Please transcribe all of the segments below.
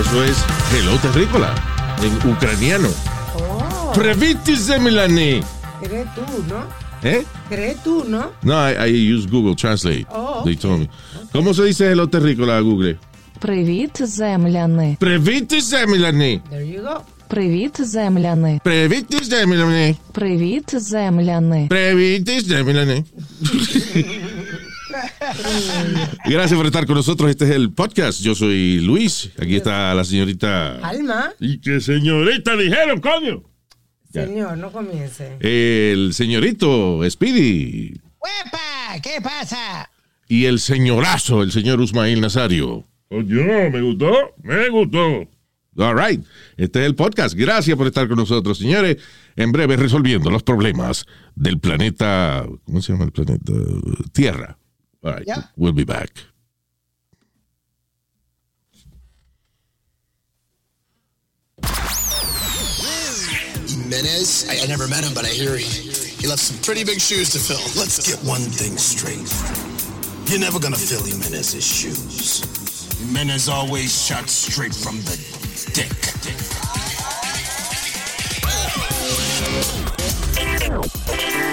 Eso es Hello Terrícola, en ucraniano. Oh, Prevítese, Milani. crees tú, ¿no? ¿Eh? Crees tú, ¿no? No, I, I use Google Translate. Oh, They told me. ¿Cómo se dice Hello Terrícola a Google? Привіт, земляни. Prevítese, Milani. There you go. Привіт, земляни. Prevítese, Milani. Привіт, земляни. Prevítese, Milani. Gracias por estar con nosotros. Este es el podcast. Yo soy Luis. Aquí está la señorita. Alma, ¿Y qué señorita dijeron, coño? Ya. señor, no comience. El señorito Speedy. ¡Huepa! ¿Qué pasa? Y el señorazo, el señor Usmail Nazario. Oye, me gustó, me gustó. All right. Este es el podcast. Gracias por estar con nosotros, señores. En breve, resolviendo los problemas del planeta. ¿Cómo se llama el planeta? Tierra. All right. Yeah. We'll be back. Jimenez? I, I never met him, but I hear he, he left some pretty big shoes to fill. Let's get one thing straight. You're never gonna fill Jimenez's shoes. Jimenez always shot straight from the dick. Yes,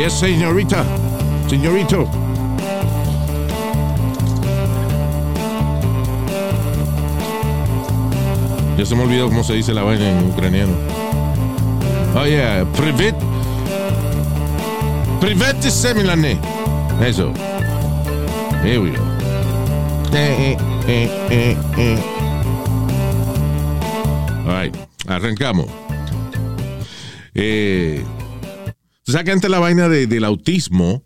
Yes, señorita. Señorito. Ya se me olvidó cómo se dice la vaina en ucraniano. Oh, yeah. Privet. Privet Semilane. Eso. Here we go. Eh, eh, eh. All right. Arrancamos. Eh, ¿Tú sabes que antes la vaina de- del autismo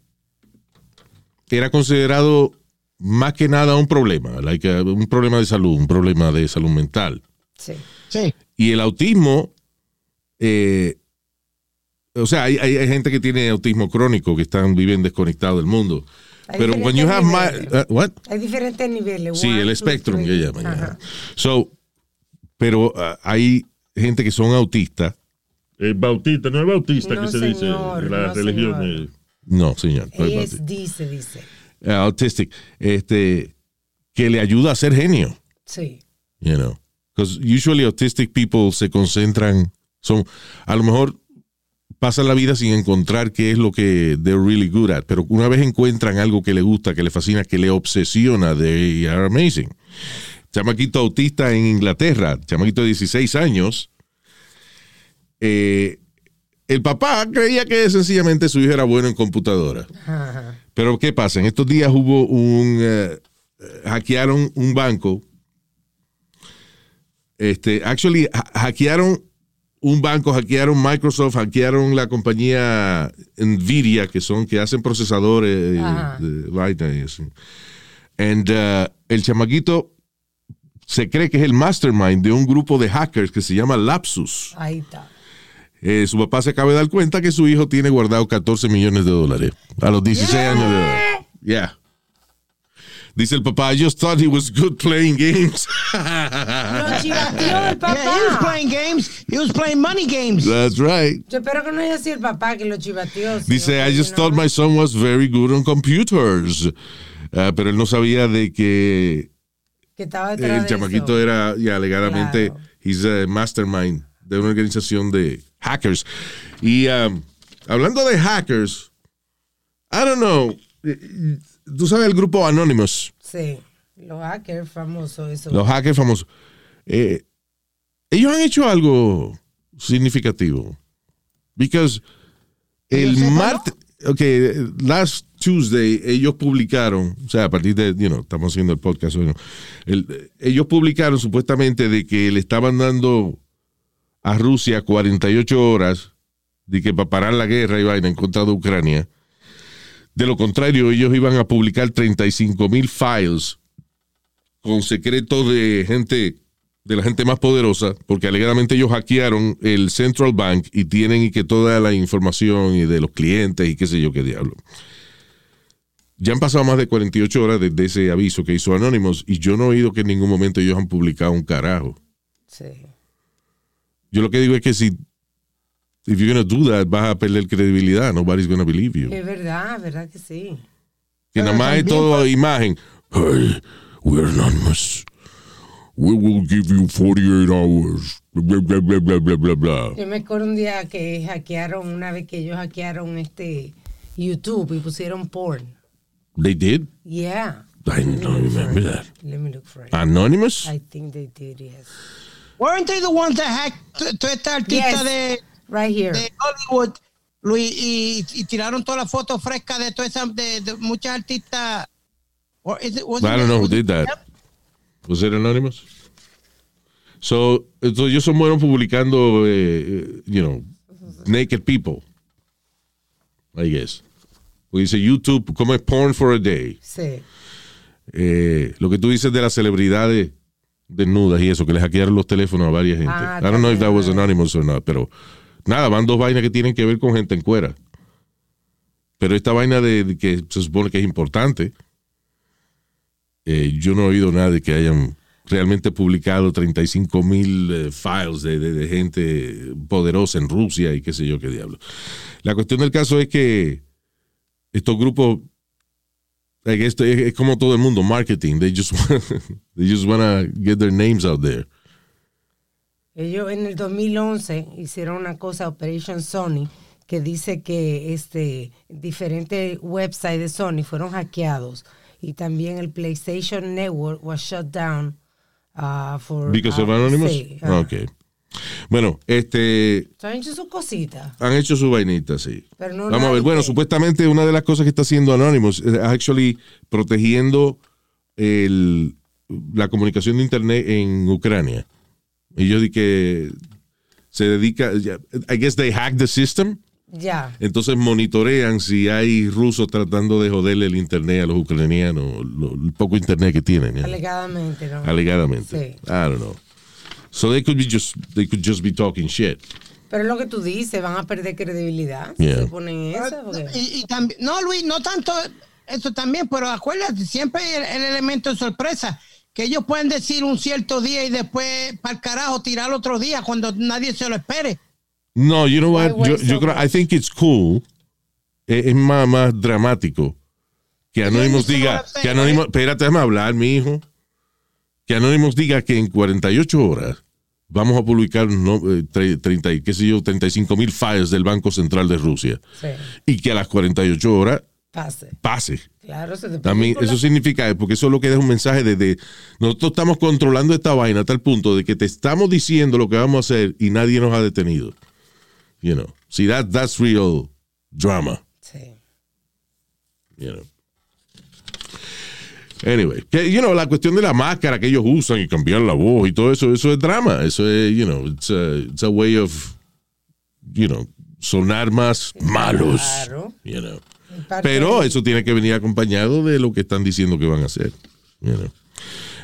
era considerado más que nada un problema, like, uh, un problema de salud, un problema de salud mental? Sí. Sí. Y el autismo, eh, o sea, hay, hay- hay gente que tiene autismo crónico que están viviendo desconectados del mundo. Hay Pero when you have my, uh, what? Hay diferentes niveles. Sí, one, el que llaman. Ajá. So, pero uh, hay gente que son autistas. Bautista, no es bautista No, que se dice señor, la no, religión, señor. eh. No, señor. no es. Es, dice, dice. uh, autistic, este, que le ayuda a ser genio, Sí. you know. Because usually autistic people se concentran, son, a lo mejor pasan la vida sin encontrar qué es lo que they're really good at, pero una vez encuentran algo que le gusta, que le fascina, que le obsesiona, they are amazing. Chamaquito autista en Inglaterra, chamaquito de 16 años, eh, el papá creía que sencillamente su hijo era bueno en computadora. Ajá. Pero ¿qué pasa? En estos días hubo un... eh, hackearon un banco. Este, actually, ha- hackearon un banco, hackearon Microsoft, hackearon la compañía Nvidia, que son, que hacen procesadores Ajá. de vaina y así. And, uh, el chamaquito se cree que es el mastermind de un grupo de hackers que se llama Lapsus. Ahí está. Eh, su papá se acaba de dar cuenta que su hijo tiene guardado 14 millones de dólares a los 16 años de edad. Yeah. Dice el papá, I just thought he was good playing games. Lo chivateó el Yeah, he was papá. playing games. He was playing money games. That's right. Yo espero que no haya sido el papá que lo chivateó. Dice, I just no- thought my son was very good on computers. Ah, pero él no sabía de que que estaba detrás el de chamaquito eso. era, ya alegadamente, Claro. he's a mastermind de una organización de hackers. Y um, hablando de hackers, I don't know, eh, tú sabes el grupo Anonymous, Sí. Los hackers famosos, eso. los hackers famosos. Eh, ellos han hecho algo significativo. Because el martes, ok, last Tuesday ellos publicaron, o sea, a partir de, you know, estamos haciendo el podcast hoy, ¿no? El- ellos publicaron supuestamente de que le estaban dando a Rusia 48 horas de que para parar la guerra y vaina en contra de Ucrania. De lo contrario, ellos iban a publicar 35 mil files con secretos de gente, de la gente más poderosa, porque alegadamente ellos hackearon el Central Bank y tienen y que toda la información y de los clientes y qué sé yo qué diablo. Ya han pasado más de 48 horas desde ese aviso que hizo Anonymous y yo no he oído que en ningún momento ellos han publicado un carajo. Sí. Yo lo que digo es que si if you're gonna do that, vas a perder credibilidad. Nobody's gonna believe you. Es verdad, verdad que sí. Que nada más es todo imagen. Hey, we're anonymous. We will give you 48 hours. Bla, bla, bla, bla, bla, bla, bla. Yo me acuerdo un día que hackearon, una vez que ellos hackearon este YouTube y pusieron porn. They did? Yeah. I don't remember that. Let me look for it. Anonymous? I think they did, yes. Weren't they the ones that hacked to, to esta artista Yes. de, Right here. de Hollywood, Luis, y, y tiraron todas las fotos frescas de todas esas, de, de muchas artistas. Or is it- wasn't I don't know who did that. Was it anonymous? So, entonces ellos son buenos publicando, eh, eh, you know, naked people. I guess. Porque dice YouTube, como es porn for a day. Sí. Eh, lo que tú dices de las celebridades desnudas y eso, que les hackearon los teléfonos a varias gente. Ah, I don't know if that was anonymous or not, pero nada, van dos vainas que tienen que ver con gente en cuera. Pero esta vaina de, de que se supone que es importante, eh, yo no he oído nada de que hayan realmente publicado 35 mil eh, files de, de- de gente poderosa en Rusia y qué sé yo qué diablo. La cuestión del caso es que estos grupos like, esto es, como todo el mundo, marketing. They just, they just wanna get their names out there. Ellos en el 2011 hicieron una cosa, Operation Sony, que dice que este diferentes websites de Sony fueron hackeados y también el PlayStation Network was shut down uh, for Because of uh, Anonymous? Sí, ah. Ok. Bueno, este, han hecho sus cositas. han hecho su vainita, sí. Pero no Vamos a ver. Bueno, que- supuestamente una de las cosas que está haciendo Anonymous es actually protegiendo el, la comunicación de Internet en Ucrania. Ellos di que se dedica, I guess they hack the system. Ya. Entonces monitorean si hay rusos tratando de joderle el internet a los ucranianos, lo- el poco internet que tienen. ya. Alegadamente, ¿no? Alegadamente. Sí. I don't know. So they could be just they could just be talking shit. Pero es lo que tú dices, van a perder credibilidad si Yeah. se ponen eso. porque- Y, y también, no, Luis, no tanto eso también, pero acuérdate, siempre hay el, el elemento de sorpresa, que ellos pueden decir un cierto día y después para el carajo tirar otro día cuando nadie se lo espere. No, you know what? Yo, creo? I think it's cool. Es, es más, más dramático que see diga, que Anonymous, right? espérate, déjame hablar, mi hijo. Que Anonymous diga que en 48 horas vamos a publicar no, eh, tre- 30, y qué sé yo, 35 mil files del Banco Central de Rusia. Sí, Y que a las 48 horas pase. pase. Claro, se te También, eso significa, porque eso lo que es un mensaje de, de- nosotros estamos controlando esta vaina a tal punto de que te estamos diciendo lo que vamos a hacer y nadie nos ha detenido. You know, see that that's real drama. Sí. You know. Anyway, que, you know, la cuestión de la máscara que ellos usan y cambiar la voz y todo eso, eso es drama. Eso es, you know, it's a, it's a way of, you know, sonar más malos. Claro. You know. Parte Pero eso tiene que venir acompañado de lo que están diciendo que van a hacer. you know.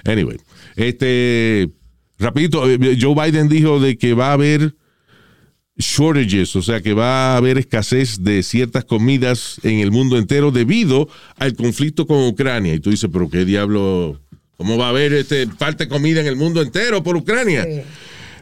Anyway, este, rapidito, eh, Joe Biden dijo de que va a haber shortages, o sea que va a haber escasez de ciertas comidas en el mundo entero debido al conflicto con Ucrania. Y tú dices, pero qué diablo, ¿cómo va a haber este, falta de comida en el mundo entero por Ucrania? Sí.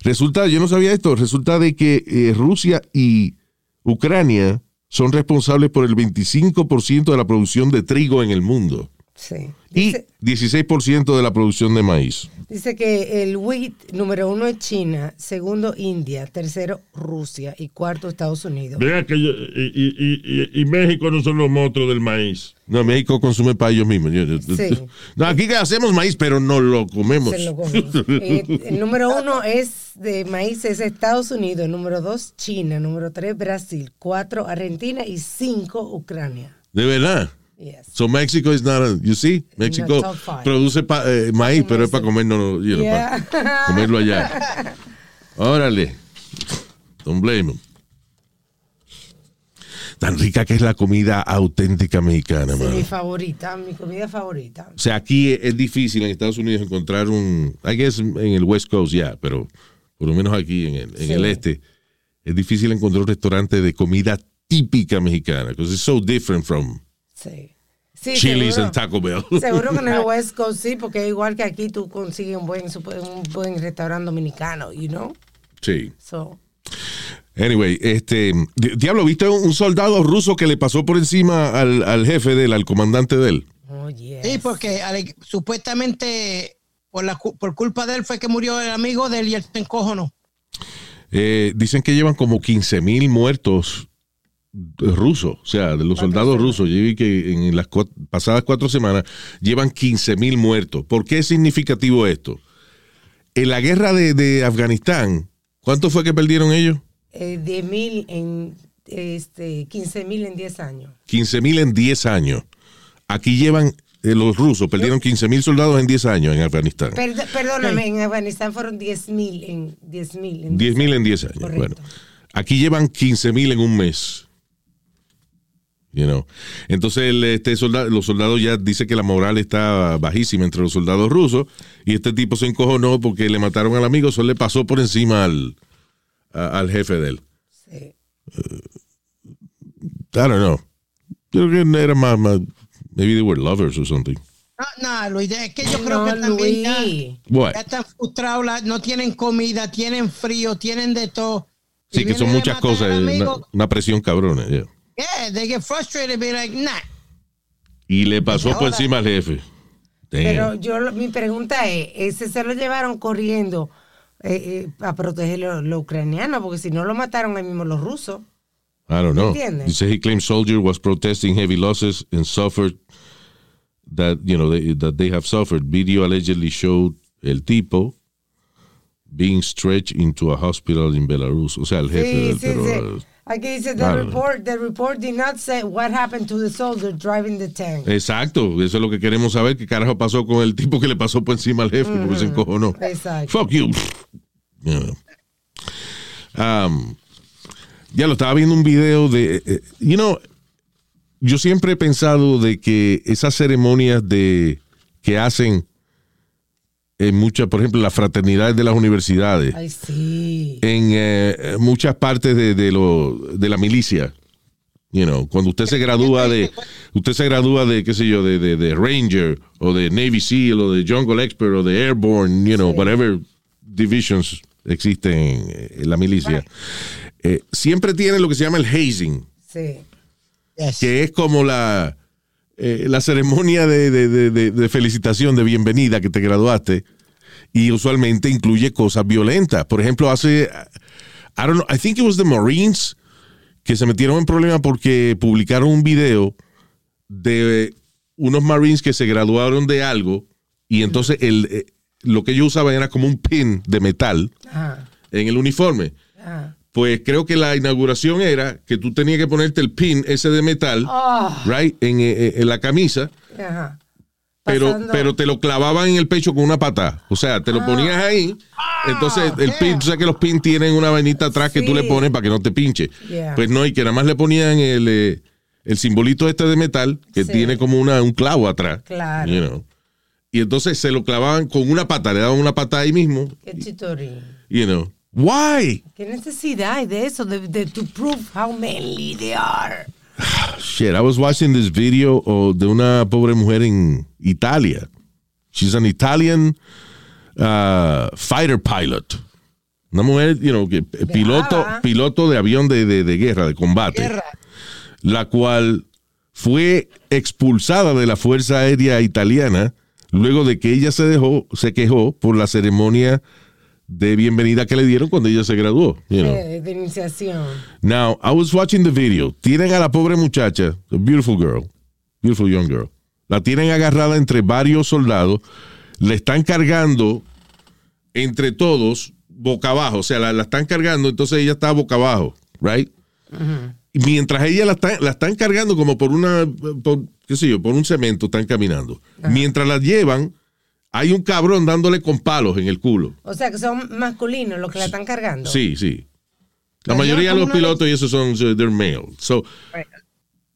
Resulta, yo no sabía esto, resulta de que eh, Rusia y Ucrania son responsables por el 25% de la producción de trigo en el mundo Sí. y Dice, 16% de la producción de maíz. dice que el wheat número uno es China, segundo India, tercero Rusia y cuarto Estados Unidos. Vea que yo- y, y- y- y México no son los monstruos del maíz. No, México consume para ellos mismos. Sí. No, aquí que hacemos maíz, pero no lo comemos. Se lo comen. Eh, el número uno es de maíz es Estados Unidos, el número dos China, número tres Brasil, cuatro Argentina y cinco Ucrania. De verdad. Yes. So México is not, a- you see, five. produce pa- eh, maíz, pero es para comernos, you know, Yeah. para comerlo allá. Órale. Don't blame them. Tan rica que es la comida auténtica mexicana, Sí, mi favorita, mi comida favorita. O sea, aquí es, es difícil en Estados Unidos encontrar un. I guess en el West Coast ya, pero por lo menos aquí en el, en Sí. el este es difícil encontrar un restaurante de comida típica mexicana, because it's so different from Sí. Sí, Chili's seguro. and Taco Bell. Seguro que en el West Coast sí, porque igual que aquí tú consigues un buen, un buen restaurante dominicano, you know? sí. So, Anyway, este. di- Diablo, ¿viste un soldado ruso que le pasó por encima al, al jefe de él, al comandante de él? oh, yes. Sí, porque ale- supuestamente por, la, por culpa de él fue que murió el amigo de él y él se encojonó. Eh, dicen que llevan como 15 mil muertos rusos, o sea, de los soldados rusos. Yo vi que en las cua- pasadas cuatro semanas llevan 15 mil muertos. ¿Por qué es significativo esto? En la guerra de, de Afganistán, ¿cuánto fue que perdieron ellos? Eh, 10 mil en, este, 15 mil en 10 años. 15 mil en 10 años. Aquí llevan, eh, los rusos perdieron 15 mil soldados en 10 años en Afganistán. Perd- perdóname, en Afganistán fueron 10 mil en 10 mil. en 10 mil en 10 años. Correcto. Bueno, aquí llevan 15 mil en un mes. You know. Entonces el, este soldado, los soldados ya dicen que la moral está bajísima entre los soldados rusos y este tipo se encojonó porque le mataron al amigo, solo le pasó por encima al, a- al jefe de él. Sí. I don't know. Creo que era más, más- maybe they were lovers or something. No, no, Luis, es que yo creo No, que también ya, ya están frustrados, la- no tienen comida, tienen frío, tienen de todo. Sí, que son muchas cosas, al una, una presión cabrona. yeah. Yeah, they get frustrated, be like, nah. Y le pasó por encima al jefe. Damn. Pero yo, mi pregunta es, ese se lo llevaron corriendo eh, eh, a proteger los lo ucranianos, porque si no lo mataron ahí mismo los rusos. I don't know. ¿Entiendes? Dice he claimed soldier was protesting heavy losses and suffered that you know they, that they have suffered. Video allegedly showed el tipo being stretched into a hospital in Belarus. O sea, el jefe Sí, del sí, pero, sí. Eh, Aquí dice, the claro. report, the report did not say what happened to the soldier driving the tank. Exacto, eso es lo que queremos saber. ¿Qué carajo pasó con el tipo que le pasó por encima al jefe? Porque se encojonó. Exacto. Fuck you. Yeah. Um, ya lo estaba viendo un video de, eh, you know, yo siempre he pensado de que esas ceremonias de que hacen en muchas, por ejemplo, las fraternidades de las universidades, Ay, sí. en eh, muchas partes de, de lo, de la milicia. You know, cuando usted se gradúa de, usted se gradúa de, qué sé yo, de, de, de Ranger o de Navy SEAL o de Jungle Expert o de Airborne, you know, whatever divisions existen en, en la milicia, eh, siempre tiene lo que se llama el hazing, Sí. Yes. que es como la, eh, la ceremonia de, de- de- de- felicitación, de bienvenida que te graduaste, y usualmente incluye cosas violentas. Por ejemplo, hace, I don't know, I think it was the Marines, que se metieron en problemas porque publicaron un video de unos Marines que se graduaron de algo, y entonces el, eh, lo que ellos usaban era como un pin de metal Ajá. en el uniforme. Ajá. Pues creo que la inauguración era que tú tenías que ponerte el pin ese de metal, Ah. right, en, eh, en la camisa, Ajá. pero, pero te lo clavaban en el pecho con una pata. O sea, te lo ponías ahí. Entonces, el pin, tú sabes que los pins tienen una vainita atrás que tú le pones para que no te pinche. Yeah. Pues no, y que nada más le ponían el, eh, el simbolito este de metal que Sí. tiene como una, un clavo atrás. Claro. you know. Y entonces se lo clavaban con una pata, le daban una pata ahí mismo. Qué chitorín. You know. Why? ¿Qué necesidad hay de eso? De, de to prove how manly they are. Shit, I was watching this video oh, de una pobre mujer en Italia. She's an Italian uh, fighter pilot. Una mujer, you know, que, eh, piloto, piloto de avión de, de- de guerra, de combate. Guerra. La cual fue expulsada de la Fuerza Aérea Italiana luego de que ella se dejó, se quejó por la ceremonia de bienvenida que le dieron cuando ella se graduó. you know. Eh, de iniciación. Now, I was watching the video. Tienen a la pobre muchacha, a beautiful girl, beautiful young girl. La tienen agarrada entre varios soldados. Le están cargando entre todos boca abajo. O sea, la, la están cargando, entonces ella está boca abajo, right? Y mientras ella la están, la están cargando como por una, por, qué sé yo, por un cemento, están caminando. Mientras la llevan, hay un cabrón dándole con palos en el culo. O sea, que son masculinos los que la están cargando. Sí, sí. La Pero mayoría de los pilotos y esos son, so they're male. So,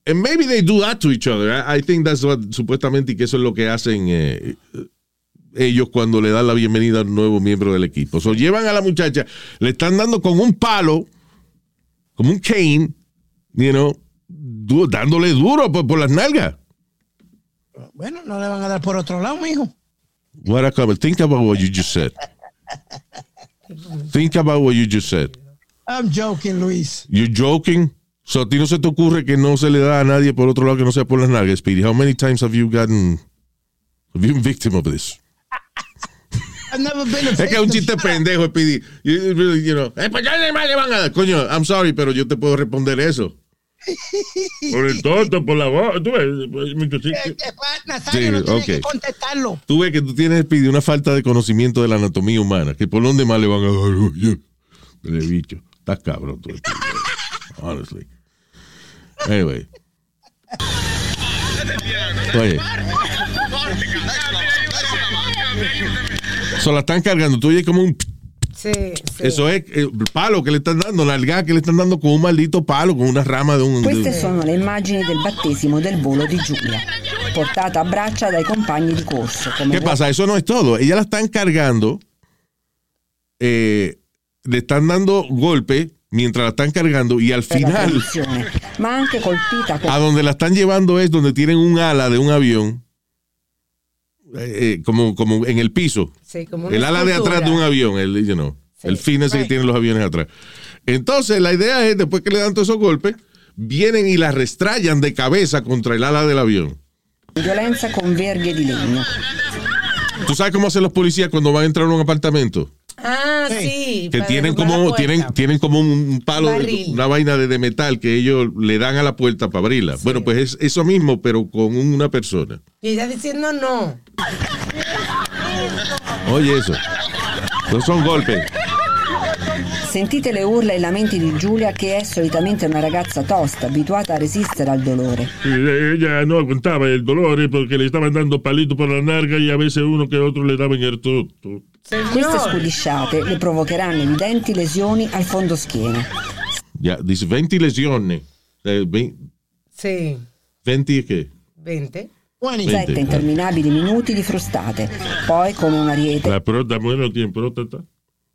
and maybe they do that to each other. I, I think that's what, supuestamente, y que eso es lo que hacen eh, ellos cuando le dan la bienvenida a un nuevo miembro del equipo. So, llevan a la muchacha, le están dando con un palo, como un cane, you know, du- dándole duro por, por las nalgas. Bueno, no le van a dar por otro lado, mijo. What a comment. Think about what you just said. Think about what you just said. I'm joking, Luis. You joking? So a ti no se te ocurre que no se le da a nadie por otro lado que no sea por las nalgas, Speedy. How many times have you gotten have you been victim of this? I've never been a Es que es un victim. chiste pendejo, Speedy. You, you know, eh, pues le van a dar. Coño, I'm sorry, pero yo te puedo responder eso. Por el tonto, por la voz. Tú ves. Eh, eh, Nazario Sí, no tiene ok. que contestarlo. Tú ves que tú tienes, una falta de conocimiento de la anatomía humana. Que por dónde más le van a dar. Oye, El bicho. Estás cabrón tú. Speedy. Honestly. Anyway. Oye. So la están cargando. Tú oyes como un. Sí, sí. Eso es el palo que le están dando, la alga que le están dando con un maldito palo, con una rama de un. Queste sono le immagini del battesimo del volo di Giulia, portata a braccia dai compagni di corso. Come ¿Qué pasa? Eso no es todo. Ella la están cargando, eh, le están dando golpe mientras la están cargando y al final, ma anche colpita con a donde la están llevando es donde tienen un ala de un avión, eh, eh, como, como en el piso. Sí, como una El ala de atrás de un avión, el, you know, Sí. el fin ese que tienen los aviones atrás. Entonces, la idea es, después que le dan todos esos golpes, vienen y la restrayan de cabeza contra el ala del avión. violenza con verghe di legno. ¿Tú sabes cómo hacen los policías cuando van a entrar a un apartamento? Ah, sí. Que tienen como, tienen, tienen como un palo, de- Barril. una vaina de, de metal que ellos le dan a la puerta para abrirla. Bueno, pues es eso mismo, pero con una persona. Y ella diciendo no. Oye, eso. No son golpes. Sentite le urla e i lamenti di Giulia che è solitamente una ragazza tosta, abituata a resistere al dolore. Ella no aguantaba el dolor porque le estaban dando palitos por la narga y a veces uno que otro le daban el tutto. Queste scudisciate le provocheranno evidenti lesioni al fondo schiena. Ya, dice 20 lesiones. Eh, ve- Sí, 20 qué? 20. 20. Veinte. Sette interminabili minuti di frustate. Poi, come un ariete, La prota, bueno, tiene próstata.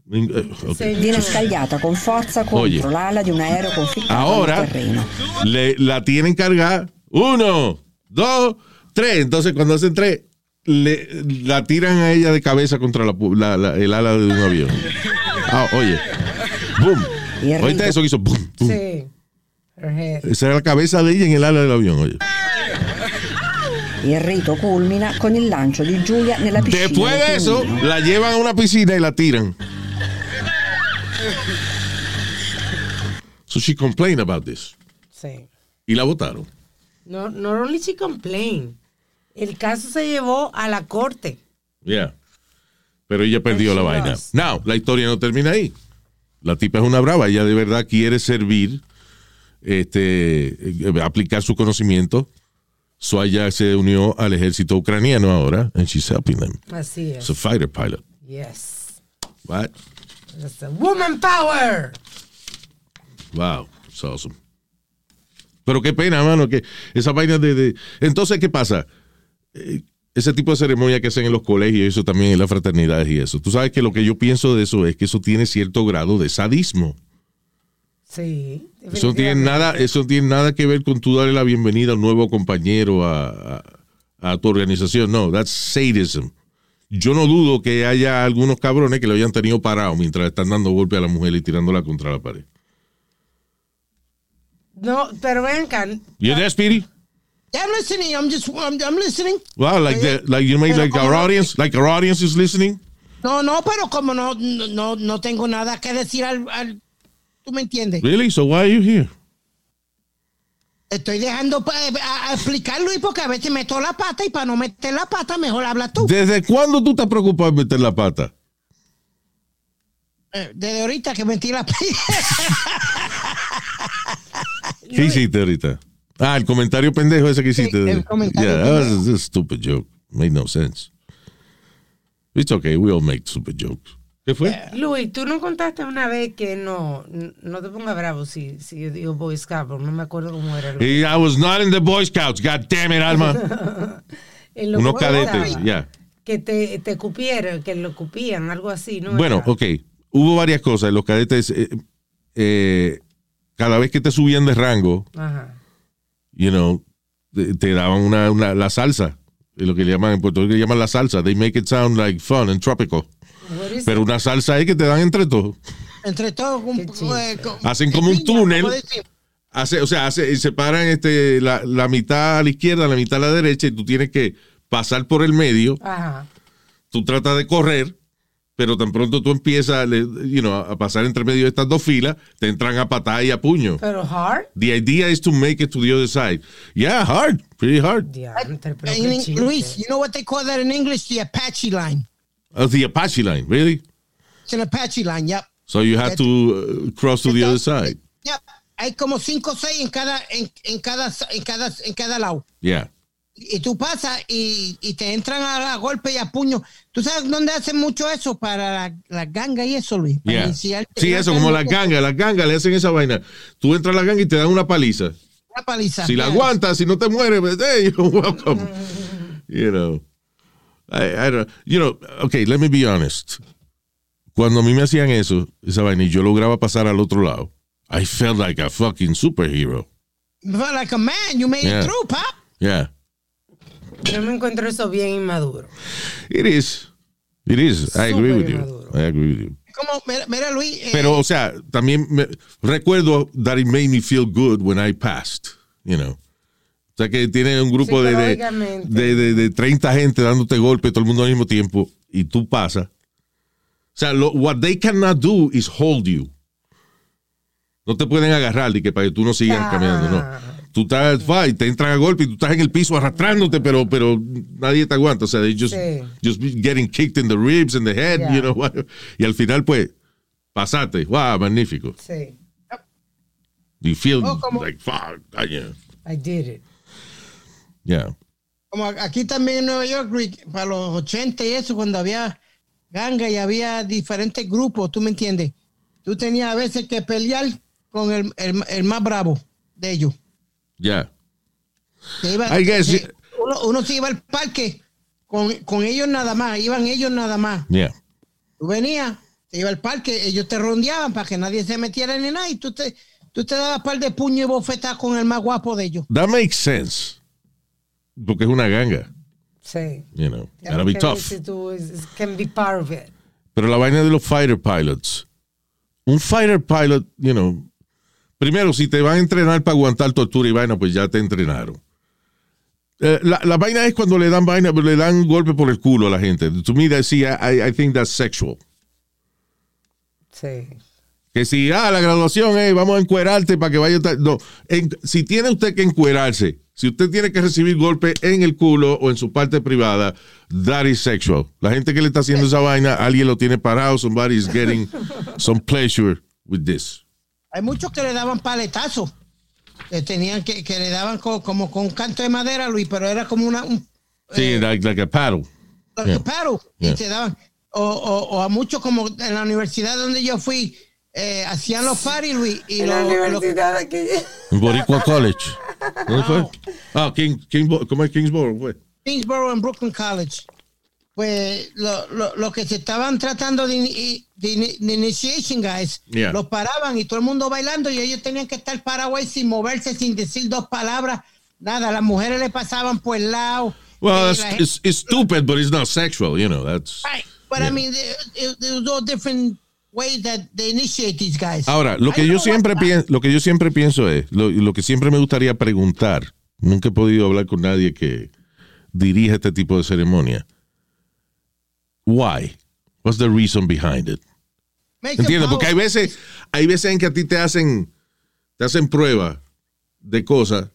Eh, ok. viene scagliata con forza contro Oye. l'ala di un aereo conficcato Ahora nel terreno. le, la tienen cargada. Uno, dos, tres. Entonces, cuando hacen tres, le, la tiran a ella de cabeza contra la, pu- la- la- el ala de un avión. Ah, oye. El Ahorita eso que hizo. Boom, boom. Sí. Esa era la cabeza de ella en el ala del avión. Oye. Il rito culmina con il lancio di Giulia nella piscina. Después de eso, la llevan a una piscina y la tiran. So she complained about this. Sí. Y la votaron. No, no only she complained. El caso se llevó a la corte. Yeah. Pero ella perdió And la she vaina. lost. Now, la historia no termina ahí. La tipa es una brava. Ella de verdad quiere servir, este, eh, aplicar su conocimiento. Ella se unió al ejército ucraniano ahora, and she's helping them. Así es. a fighter pilot. Yes. What? That's a woman power. Wow, it's awesome. Pero qué pena, mano, que esa vaina de... de- Entonces, ¿qué pasa? Eh, ese tipo de ceremonia que hacen en los colegios, eso también en las fraternidades y eso. Tú sabes que lo que yo pienso de eso es que eso tiene cierto grado de sadismo. Sí. Eso no tiene nada, eso tiene nada que ver con tú darle la bienvenida a un nuevo compañero a, a- a tu organización. No, that's sadism. Yo no dudo que haya algunos cabrones que lo hayan tenido parado mientras están dando golpe a la mujer y tirándola contra la pared. No, pero ven acá. You there, Speedy? Yeah, I'm listening. I'm just, I'm, I'm listening. Wow, like the, like you mean like our audience, like our audience is listening. No, no, pero como no, no, no, no tengo nada que decir al, al- ¿tú me entiendes? Really? So why are you here? Estoy dejando pa- a, a explicarlo y porque a veces meto la pata y para no meter la pata mejor habla tú. ¿Desde cuándo tú estás preocupado en meter la pata? Eh, Desde ahorita que metí la pata. ¿Qué hiciste ahorita? Ah, el comentario pendejo ese que hiciste. el comentario yeah, that was pendejo. a stupid joke. Made no sense. It's okay. We all make stupid jokes. ¿Qué fue? Luis, tú no contaste una vez que no, no te pongas bravo si, si yo digo Boy Scout, pero no me acuerdo cómo era. Luis. I was not in the Boy Scouts. God damn it, Alma. Unos cadetes, ya. Que te, te cupieran, que lo cupían, algo así, ¿no? Bueno, Era- ok. Hubo varias cosas. Los cadetes, eh, eh, cada vez que te subían de rango, Ajá. you know, te, te daban una, una- la salsa. Es lo que le llaman en Puerto Rico, le llaman la salsa. They make it sound like fun and tropical. Pero una salsa es que te dan entre todos. Entre todos, eh, Hacen como un túnel. Hace, o sea, hace, separan este, la, la mitad a la izquierda, la mitad a la derecha, y tú tienes que pasar por el medio. Ajá. Tú tratas de correr, pero tan pronto tú empiezas you know, a pasar entre medio de estas dos filas, te entran a patada y a puño. Pero hard. The idea is to make it to the other side. Yeah, hard, pretty hard. In- chiste. Luis, you know what they call that in English? The Apache line. Uh, the Apache line, really? It's an Apache line, yep. So you have to uh, cross to the other side. Yep. Hay como cinco o seis en cada, en, en cada, en cada, en cada lado. Yeah. Y tú pasas y, y te entran a, a golpe y a puño. ¿Tú sabes dónde hacen mucho eso? Para la, la ganga y eso, Luis. Para Yeah. Sí, eso, como ganga. las gangas, las gangas le hacen esa vaina. Tú entras a la ganga y te dan una paliza. Una paliza. Si la aguantas, si no te mueres, pues, hey, you're welcome. You know. I, I don't, you know, okay, let me be honest. Cuando a mí me hacían eso, esa vaina, y yo lograba pasar al otro lado, I felt like a fucking superhero. You felt like a man. You made Yeah. it through, pop. Yeah. Yo me encuentro eso bien inmaduro. It is. It is. I agree with you. I agree with you. Como, mira, mira, Luis. eh, Pero, o sea, también me- recuerdo that it made me feel good when I passed, you know. O sea, que tiene un grupo de, de, de, de- de 30 gente dándote golpe, todo el mundo al mismo tiempo, y tú pasas. O sea, lo- what they cannot do is hold you. No te pueden agarrar y que para que tú no sigas Ah. caminando, no. Tú estás, y te entran a golpe y tú estás en el piso arrastrándote, pero, pero nadie te aguanta. O sea, they just, Sí. just getting kicked in the ribs and the head, Yeah. you know. Y al final, pues, pasaste. Wow, magnífico. Sí. You feel Oh, como- like, fuck, ah, yeah. I did it. Yeah. como aquí también en Nueva York, para los 80 y eso, cuando había ganga y había diferentes grupos, ¿tú me entiendes? Tú tenías a veces que pelear con el, el- el más bravo de ellos. Yeah. Guess- uno, uno se iba al parque con, con ellos nada más, iban ellos nada más. Yeah. Tú venías, te iba al parque, ellos te rondeaban para que nadie se metiera ni nada y tú te, tú te dabas par de puño y bofetas con el más guapo de ellos. That makes sense. Porque es una ganga, Sí. you know. Lo be tough. tú can be part of it. Pero la vaina de los fighter pilots. Un fighter pilot, you know. Primero, si te van a entrenar para aguantar tortura y vaina, pues ya te entrenaron. Eh, la, la vaina es cuando le dan vaina, le dan golpe por el culo a la gente. To me, that, I, I think that's sexual. Sí. Que si, ah, la graduación, eh, vamos a encuerarte para que vaya. No, En- si tiene usted que encuerarse, si usted tiene que recibir golpe en el culo o en su parte privada, that is sexual. La gente que le está haciendo esa vaina, alguien lo tiene parado, somebody is getting some pleasure with this. Hay muchos que le daban paletazos. Que tenían que, que le daban co- como con un canto de madera, Luis, pero era como una, un, Sí, like, like a paddle. like Yeah. a paddle, Yeah. y te daban. O, o, o a muchos como en la universidad donde yo fui, eh, hacían los parties, Luis, y En la lo- lo- universidad aquí. En Boricua College. ¿Dónde fue? Ah, King, King, ¿cómo es Kingsborough? Fue. Kingsborough en Brooklyn College. Pues lo, lo, lo que se estaban tratando de, de de initiation, guys, Yeah. los paraban y todo el mundo bailando y ellos tenían que estar parados ahí sin moverse, sin decir dos palabras, nada. Las mujeres le pasaban por el lado. Well, Eh, gente- it's, it's stupid, but it's not sexual, you know. That's. Right, but Yeah. I mean, there, there- there's all different ways that they initiate these guys. Ahora, lo que yo siempre pienso, lo que yo siempre pienso es, lo, lo que siempre me gustaría preguntar, nunca he podido hablar con nadie que dirija este tipo de ceremonia. Why? What's the reason behind it? ¿Entiendes? Porque hay veces, hay veces en que a ti te hacen, te hacen pruebas de cosas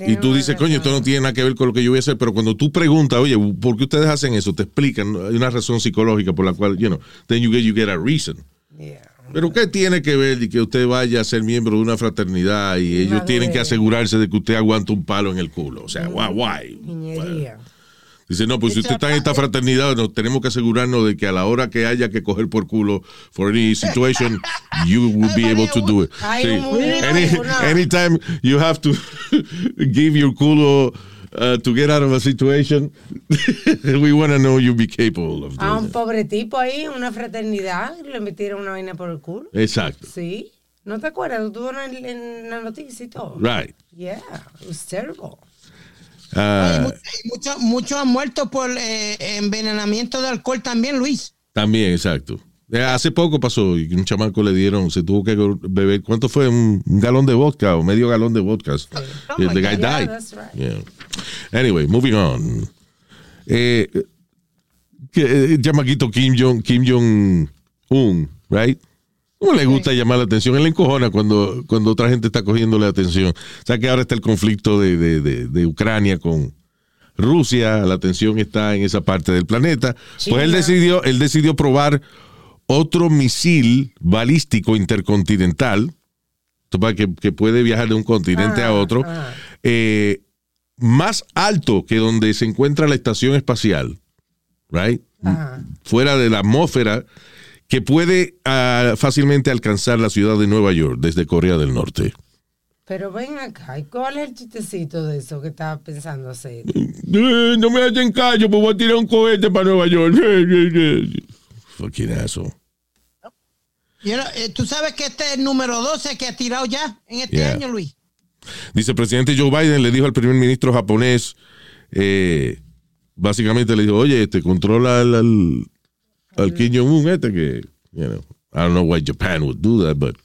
y tú dices, coño, esto no tiene nada que ver con lo que yo voy a hacer, pero cuando tú preguntas, oye, ¿por qué ustedes hacen eso? Te explican, ¿no? hay una razón psicológica por la cual, you know, then you get, you get a reason. Yeah. Pero ¿qué tiene que ver y que usted vaya a ser miembro de una fraternidad y ellos Madre. tienen que asegurarse de que usted aguanta un palo en el culo? O sea, why? why? Niñería. Dice, no, pues si usted está en esta fraternidad, nos tenemos que asegurarnos de que a la hora que haya que coger por culo for any situation, you will be able to do it. Sí. un- Any- anytime you have to give your culo uh, to get out of a situation, we want to know you be capable of A doing un it. pobre tipo ahí, una fraternidad, le metieron una vaina por el culo. Exacto. Sí. ¿No te acuerdas? Tú en, en la noticia y todo. Right. Yeah, it was terrible. Ah, muchos mucho, muchos han muerto por eh, envenenamiento de alcohol también, Luis. también, exacto. Eh, Hace poco pasó y un chamaco le dieron, se tuvo que beber, ¿cuánto fue? Un, galón de vodka o medio galón de vodka. Oh my the guy God. Yeah, died. that's right. Yeah. Anyway, moving on. Eh, que, eh, chamaquito Kim Jong Kim Jong Un, right? ¿Cómo le gusta llamar la atención? Él le encojona cuando, cuando otra gente está cogiéndole atención. O sea que ahora está el conflicto de, de- de- de Ucrania con Rusia, la atención está en esa parte del planeta. Pues él decidió, él decidió probar otro misil balístico intercontinental que, que puede viajar de un continente a Ah, otro, ah. eh, más alto que donde se encuentra la estación espacial, right? Fuera de la atmósfera, que puede ah, fácilmente alcanzar la ciudad de Nueva York desde Corea del Norte. Pero ven acá, ¿y cuál es el chistecito de eso que estaba pensando hacer? Eh, no me hacen callo, pues voy a tirar un cohete para Nueva York. Fucking asshole. Eh, Tú sabes que este es el número 12 que ha tirado ya en este Yeah. año, Luis. Dice el presidente Joe Biden le dijo al primer ministro japonés, eh, básicamente le dijo, oye, este controla al, al, al Kim Jong-un este que, you know, I don't know why Japan would do that, but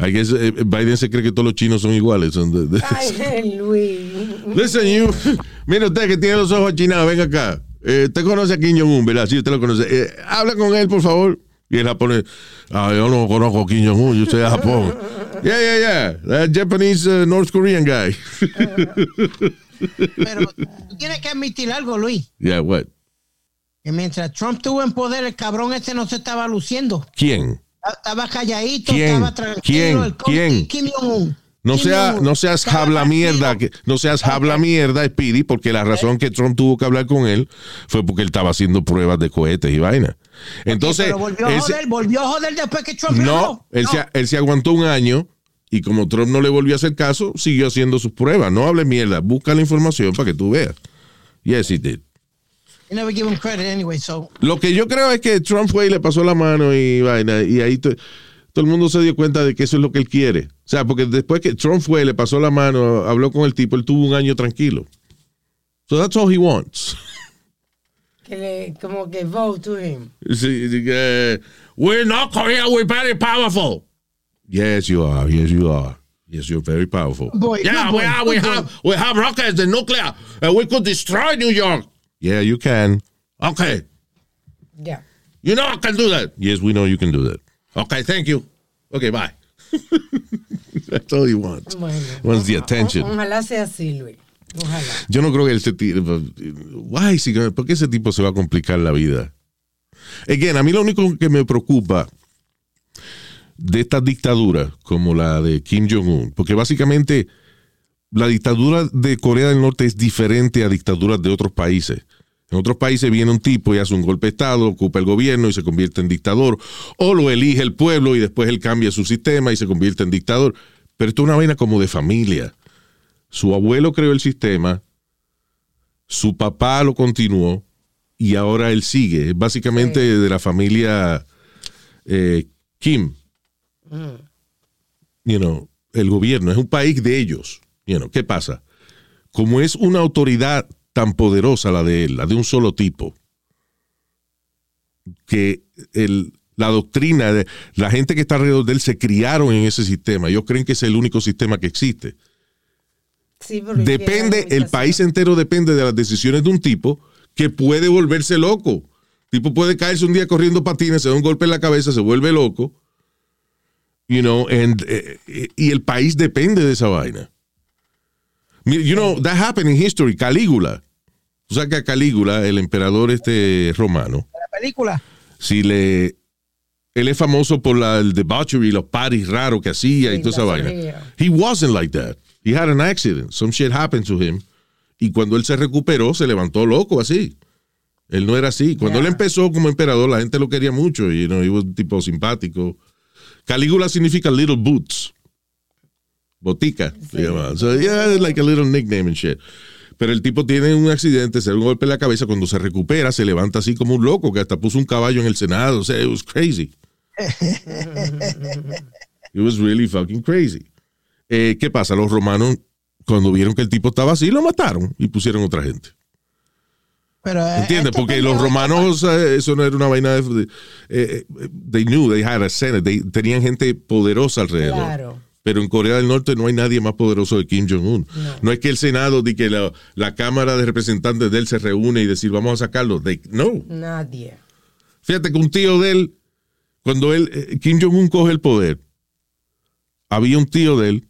I guess eh, Biden se cree que todos los chinos son iguales. son de- de- Ay, Luis. Listen, you, mire usted que tiene los ojos achinados, venga acá. Eh, usted conoce a Kim Jong-un, ¿verdad? Sí, usted lo conoce. Eh, habla con él, por favor. Y el japonés, ah, yo no conozco a Kim Jong-un, yo soy de Japón. yeah, yeah, yeah. That Japanese uh, North Korean guy. Pero tú tienes que admitir algo, Luis. yeah, what? Que mientras Trump estuvo en poder, el cabrón este no se estaba luciendo. ¿Quién? Estaba calladito, ¿Quién? estaba tranquilo. ¿Quién? El ¿Quién? Kim Jong-un. No, sea, no seas habla mierda, que, no seas habla mierda, Speedy, porque la razón que Trump tuvo que hablar con él fue porque él estaba haciendo pruebas de cohetes y vaina. Entonces, Pero volvió a se- joder, volvió a joder después que Trump no, él, No. Se, él se aguantó un año y como Trump no le volvió a hacer caso, siguió haciendo sus pruebas. No hable mierda, busca la información para que tú veas. Yes, he did. You never give him credit anyway, so. Lo que yo creo es que Trump fue y le pasó la mano y vaina, y ahí to- todo el mundo se dio cuenta de que eso es lo que él quiere. O sea, porque después que Trump fue, le pasó la mano, habló con el tipo, él tuvo un año tranquilo. So that's all he wants. Que le, como que vote to him. Sí, sí, que, we're not Korea, we're very powerful. Yes, you are. Yes, you are. Yes, you're very powerful. Boy, yeah, we boy, are. We boy. have we have rockets and nuclear, and we could destroy New York. Yeah, you can. Okay. Ya. You know I can do that. Yes, we know you can do that. Okay, thank you. Okay, bye. That's all he wants. Bueno. Wants the attention. Ojalá sea así, Luis. Ojalá. Yo no creo que ese tipo. Why, si- ¿Por qué ese tipo se va a complicar la vida? Again, a mí lo único que me preocupa de estas dictaduras, como la de Kim Jong-un, porque básicamente la dictadura de Corea del Norte es diferente a dictaduras de otros países. En otros países viene un tipo y hace un golpe de Estado, ocupa el gobierno y se convierte en dictador. O lo elige el pueblo y después él cambia su sistema y se convierte en dictador. Pero esto es una vaina como de familia. Su abuelo creó el sistema, su papá lo continuó y ahora él sigue. Es básicamente de la familia eh, Kim. You know, el gobierno es un país de ellos. You know, ¿Qué pasa? Como es una autoridad tan poderosa la de él, la de un solo tipo, que el, la doctrina de la gente que está alrededor de él se criaron en ese sistema. Ellos creen que es el único sistema que existe. Sí, Depende, el país entero depende de las decisiones de un tipo que puede volverse loco. tipo puede caerse un día corriendo patines, se da un golpe en la cabeza, se vuelve loco. You know, and, eh, eh, y el país depende de esa vaina. You know, that happened in history. Calígula. Tú sabes que a Calígula, el emperador este romano, La película. si le él es famoso por la, el debauchery, los parties raros que hacía y toda esa vaina. He wasn't like that. He had an accident. Some shit happened to him. Y cuando él se recuperó, se levantó loco así. Él no era así. Cuando él empezó como emperador, la gente lo quería mucho y no, iba un tipo simpático. Calígula significa little boots. Botica. se llama. So, yeah, like a little nickname and shit. Pero el tipo tiene un accidente, se da un golpe en la cabeza. Cuando se recupera, se levanta así como un loco, que hasta puso un caballo en el Senado. O sea, it was crazy. It was really fucking crazy. Eh, ¿Qué pasa? Los romanos, cuando vieron que el tipo estaba así, lo mataron y pusieron otra gente. Pero, eh, ¿Entiendes? Porque los romanos, eh, eso no era una vaina de... eh, they knew, they had a senate, they- tenían gente poderosa alrededor. Claro. Pero en Corea del Norte no hay nadie más poderoso de Kim Jong-un. No. es que el Senado, de que la, la Cámara de Representantes de él se reúne y decir, vamos a sacarlo. They- no. Nadie. Fíjate que un tío de él, cuando él, eh, Kim Jong-un coge el poder, había un tío de él,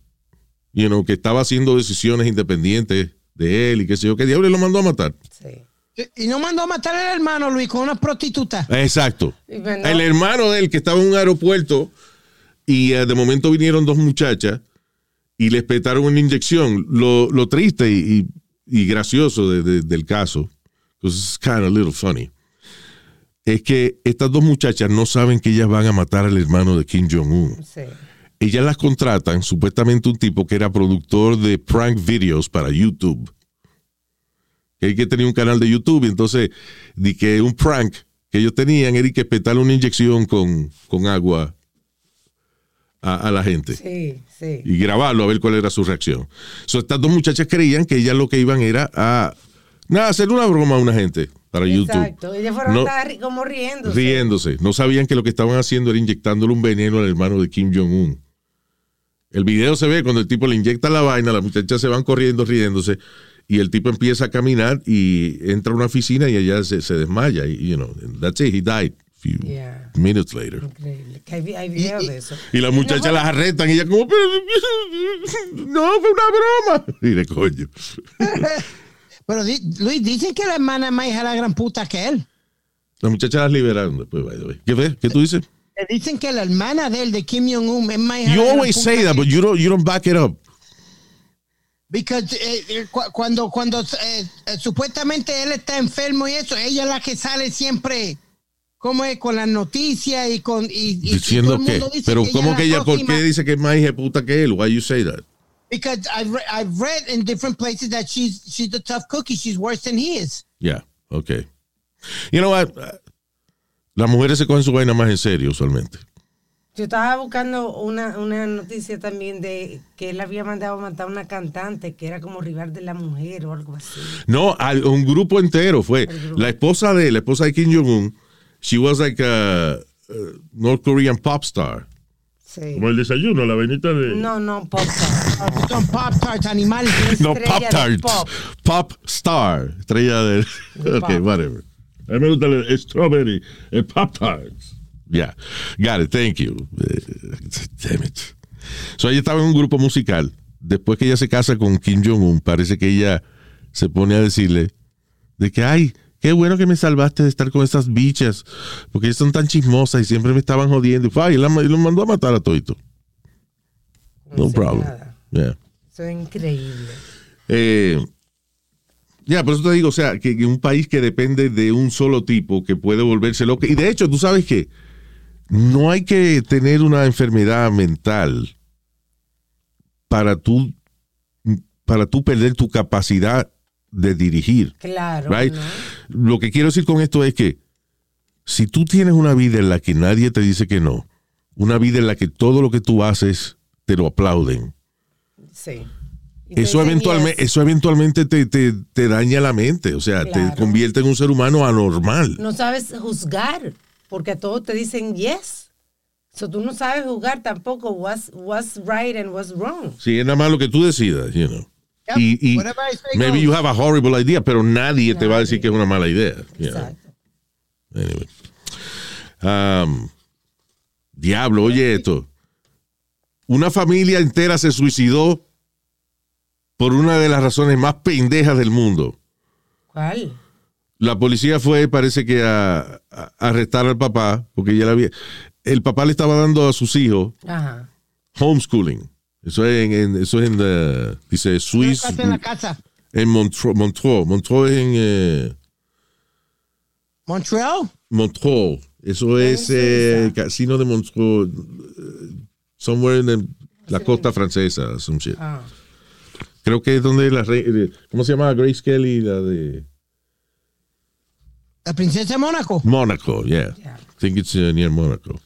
you know, que estaba haciendo decisiones independientes de él y qué sé yo, que diablo y lo mandó a matar. Sí. Y no mandó a matar al hermano Luis con una prostituta. Exacto. El hermano de él que estaba en un aeropuerto y eh, de momento vinieron dos muchachas y les petaron una inyección. Lo, lo triste y, y- y gracioso de- de- del caso, because it's kind of a little funny, es que estas dos muchachas no saben que ellas van a matar al hermano de Kim Jong-un. sí. Ellas las contratan, supuestamente un tipo que era productor de prank videos para YouTube. Que hay que tenía un canal de YouTube, y entonces di que un prank que ellos tenían era que petarle una inyección con, con agua a, a la gente Sí, sí. y grabarlo a ver cuál era su reacción. So, estas dos muchachas creían que ellas lo que iban era a nada, hacer una broma a una gente para YouTube. Exacto. Ellos fueron No- hasta ri- como riéndose. riéndose. No sabían que lo que estaban haciendo era inyectándole un veneno al hermano de Kim Jong-un. El video se ve cuando el tipo le inyecta la vaina, las muchachas se van corriendo riéndose y el tipo empieza a caminar y entra a una oficina y allá se, se desmaya. Y, you know, that's it, he died few Yeah. minutes later. Increíble. Que hay, hay video de eso. Y las muchachas las arrestan y ella como, "Pero, no, fue una broma. Y de coño. Pero di- Luis, dicen que la hermana es más hija la gran puta que él. Las muchachas las liberaron después, by the way. ¿Qué ves? ¿Qué tú dices? Le Dicen que la hermana de él, de Kim Jong-un, es más hija You always puta say that, but you don't, you don't back it up. Because, eh, eh, cu- cuando cuando eh, eh, supuestamente él está enfermo y eso, ella es la que sale siempre como es con las noticias y con y, y- y todo Diciendo que, pero ella ¿cómo que la ella, por qué dice que es más hija de puta que él? Why you say that? Because I've re- I've read in different places that she's she's a tough cookie. She's worse than he is. Yeah, okay. You know what? Las mujeres se cogen su vaina más en serio usualmente. Yo estaba buscando una, una noticia también de que él había mandado a matar a una cantante que era como rival de la mujer o algo así. No, al- un grupo entero fue. grupo. La esposa de él, la esposa de Kim Jong-un, she was like a, North Korean pop star. Sí. Como el desayuno, la vainita de... No, no, pop star. Son pop tarts animales. No, Pop de Tart. pop. Pop Star. Estrella de. Ok, whatever. A mí me gusta el strawberry, el Pop Tarts. Yeah, got it, thank you. Eh, damn it. So ella estaba en un grupo musical. Después que ella se casa con Kim Jong-un, parece que ella se pone a decirle de que, ay, qué bueno que me salvaste de estar con estas bichas, porque ellas son tan chismosas y siempre me estaban jodiendo. Y, fue, ay, y lo mandó a matar a Toito. No sé problem. Yeah. Eso es increíble. Eh, ya, por eso te digo, o sea, que, que un país que depende de un solo tipo que puede volverse loco. Y de hecho, tú sabes que no hay que tener una enfermedad mental para tú, para tú perder tu capacidad de dirigir. Claro. Right? ¿no? Lo que quiero decir con esto es que si tú tienes una vida en la que nadie te dice que no, una vida en la que todo lo que tú haces te lo aplauden, Sí. Eso eventualmente, eso eventualmente te, te- te daña la mente, o sea, Claro. te convierte en un ser humano anormal. No sabes juzgar, porque a todos te dicen yes. So tú no sabes juzgar tampoco what's, what's right and what's wrong. Sí, es nada más lo que tú decidas, you know. Yep, Y, maybe you have a horrible idea, pero nadie te va a decir que es una mala idea. you know. Exacto. Anyway. Um, diablo, oye esto. Una familia entera se suicidó por una de las razones más pendejas del mundo. ¿Cuál? La policía fue, parece que a, a- a arrestar al papá, porque ya la había. El papá le estaba dando a sus hijos Ajá. homeschooling. Eso es en, en- eso es en, uh, dice, Swiss, Casa en la casa. En Montreux. Montreux, Montreux es en eh, Montreal. Montreux. Eso es eh, el casino de Montreux. eh, Somewhere en the- la costa francesa. some shit. Ah, Creo que es donde la re- eh, ¿Cómo se llama? Grace Kelly, la de La princesa de Mónaco. Monaco, yeah. Yeah. I think it's uh, near Monaco.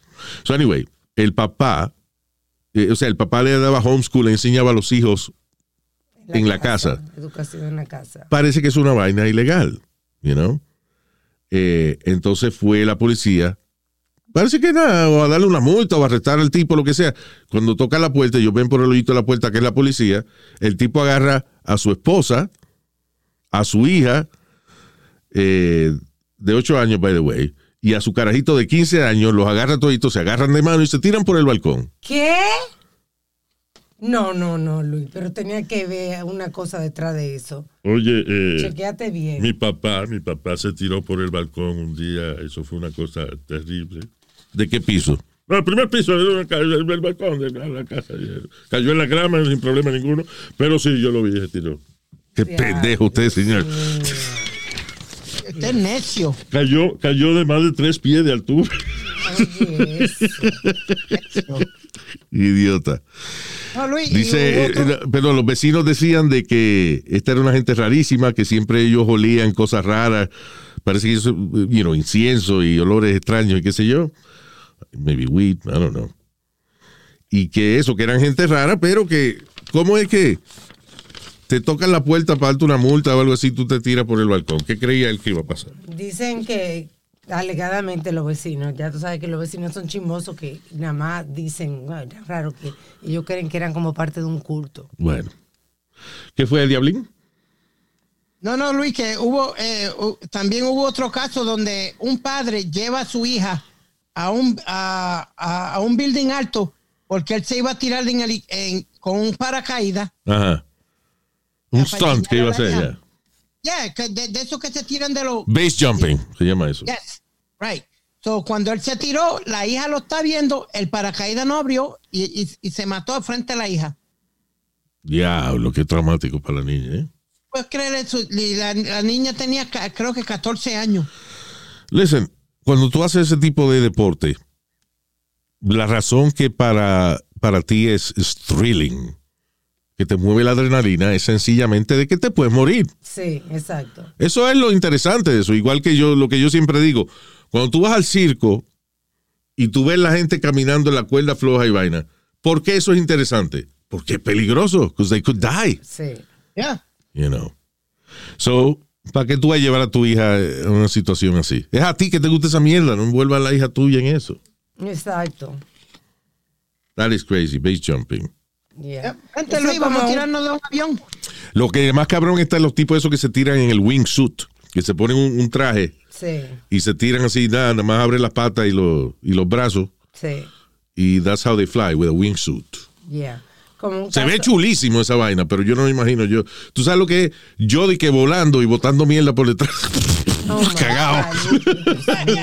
So anyway, el papá, eh, o sea, el papá le daba homeschool, le enseñaba a los hijos en la casa. Educación en la casa. parece que es una vaina ilegal, you know? Eh, entonces fue la policía, parece que nada, o a darle una multa o a arrestar al tipo, lo que sea. Cuando toca la puerta, ellos ven por el hoyito de la puerta que es la policía, el tipo agarra a su esposa, a su hija, eh, de 8 años, by the way, y a su carajito de 15 años, los agarra toditos, se agarran de mano y se tiran por el balcón. ¿Qué? No, no, no, Luis, pero tenía que ver una cosa detrás de eso. Oye, eh, Chequeate bien. Mi papá, mi papá se tiró por el balcón un día, eso fue una cosa terrible. ¿De qué piso? No, el primer piso, de una ca- el, el balcón de la, casa. Cayó en la grama sin problema ninguno, pero sí, yo lo vi, se tiró. Qué Ya. pendejo usted, señor. Este es necio. Cayó, cayó de más de tres pies de altura. Oye, eso. Idiota. No, Luis, Dice, eh, pero los vecinos decían de que esta era una gente rarísima, que siempre ellos olían cosas raras, parece que eso, you know, incienso y olores extraños y qué sé yo. Maybe weed, I don't know. Y que eso, que eran gente rara, pero que, ¿cómo es que te tocan la puerta para darte una multa o algo así, tú te tiras por el balcón? ¿Qué creía él que iba a pasar? Dicen que alegadamente los vecinos, ya tú sabes que los vecinos son chismosos que nada más dicen, "Ay, es raro que ellos creen que eran como parte de un culto. Bueno. ¿Qué fue el diablín? No, no, Luis, que hubo, eh, también hubo otro caso donde un padre lleva a su hija a un, a, a- a un building alto porque él se iba a tirar en heli- en- con un paracaídas. Ajá. Un stunt que iba a hacer ya. Yeah, de, de esos que se tiran de los... Base jumping, se llama eso. Yes, right. So, cuando él se tiró, la hija lo está viendo, el paracaídas no abrió y, y- y se mató frente a la hija. Diablo, qué traumático para la niña, ¿eh? Puedes creer eso, la, la niña tenía creo que 14 años. Listen, cuando tú haces ese tipo de deporte, la razón que para, para ti es, es thrilling, que te mueve la adrenalina, es sencillamente de que te puedes morir. Sí, exacto. Eso es lo interesante de eso. Igual que yo, lo que yo siempre digo, cuando tú vas al circo y tú ves la gente caminando en la cuerda floja y vaina, ¿por qué eso es interesante? Porque es peligroso, because they could die, Sí. Yeah. you know. So, ¿para qué tú vas a llevar a tu hija a una situación así? Es a ti que te gusta esa mierda, no envuelva a la hija tuya en eso. Exacto. That is crazy, base jumping. Yeah. Eso Luis, vamos a tirarnos de un avión. Lo que más cabrón está en los tipos esos que se tiran en el wingsuit, que se ponen un, un traje Sí, y se tiran así, nada, nada más abren las patas y, los y los brazos sí. y that's how they fly, with a wingsuit. Yeah. Como un Se ve chulísimo esa vaina, pero yo no me imagino yo. ¿Tú sabes lo que es? Yo de que volando y botando mierda por detrás. Oh, santo.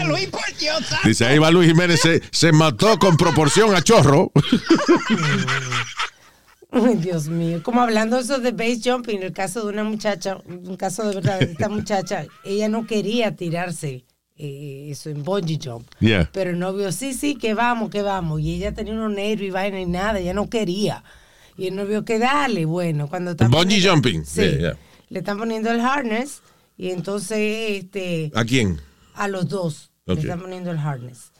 Dice, ahí va Luis Jiménez, se, se mató con proporción a chorro. Ay, Dios mío. Como hablando eso de base jumping, el caso de una muchacha, un caso de verdad, esta muchacha, ella no quería tirarse eh, eso en bungee jump. Yeah. Pero el novio, sí, sí, que vamos, que vamos. Y ella tenía unos nervios y vaina y nada, ella no quería. Y el novio, que dale, bueno, cuando está Bungee jumping. Sí. Yeah, yeah. Le están poniendo el harness y entonces este ¿A quién? a los dos le están poniendo el harness.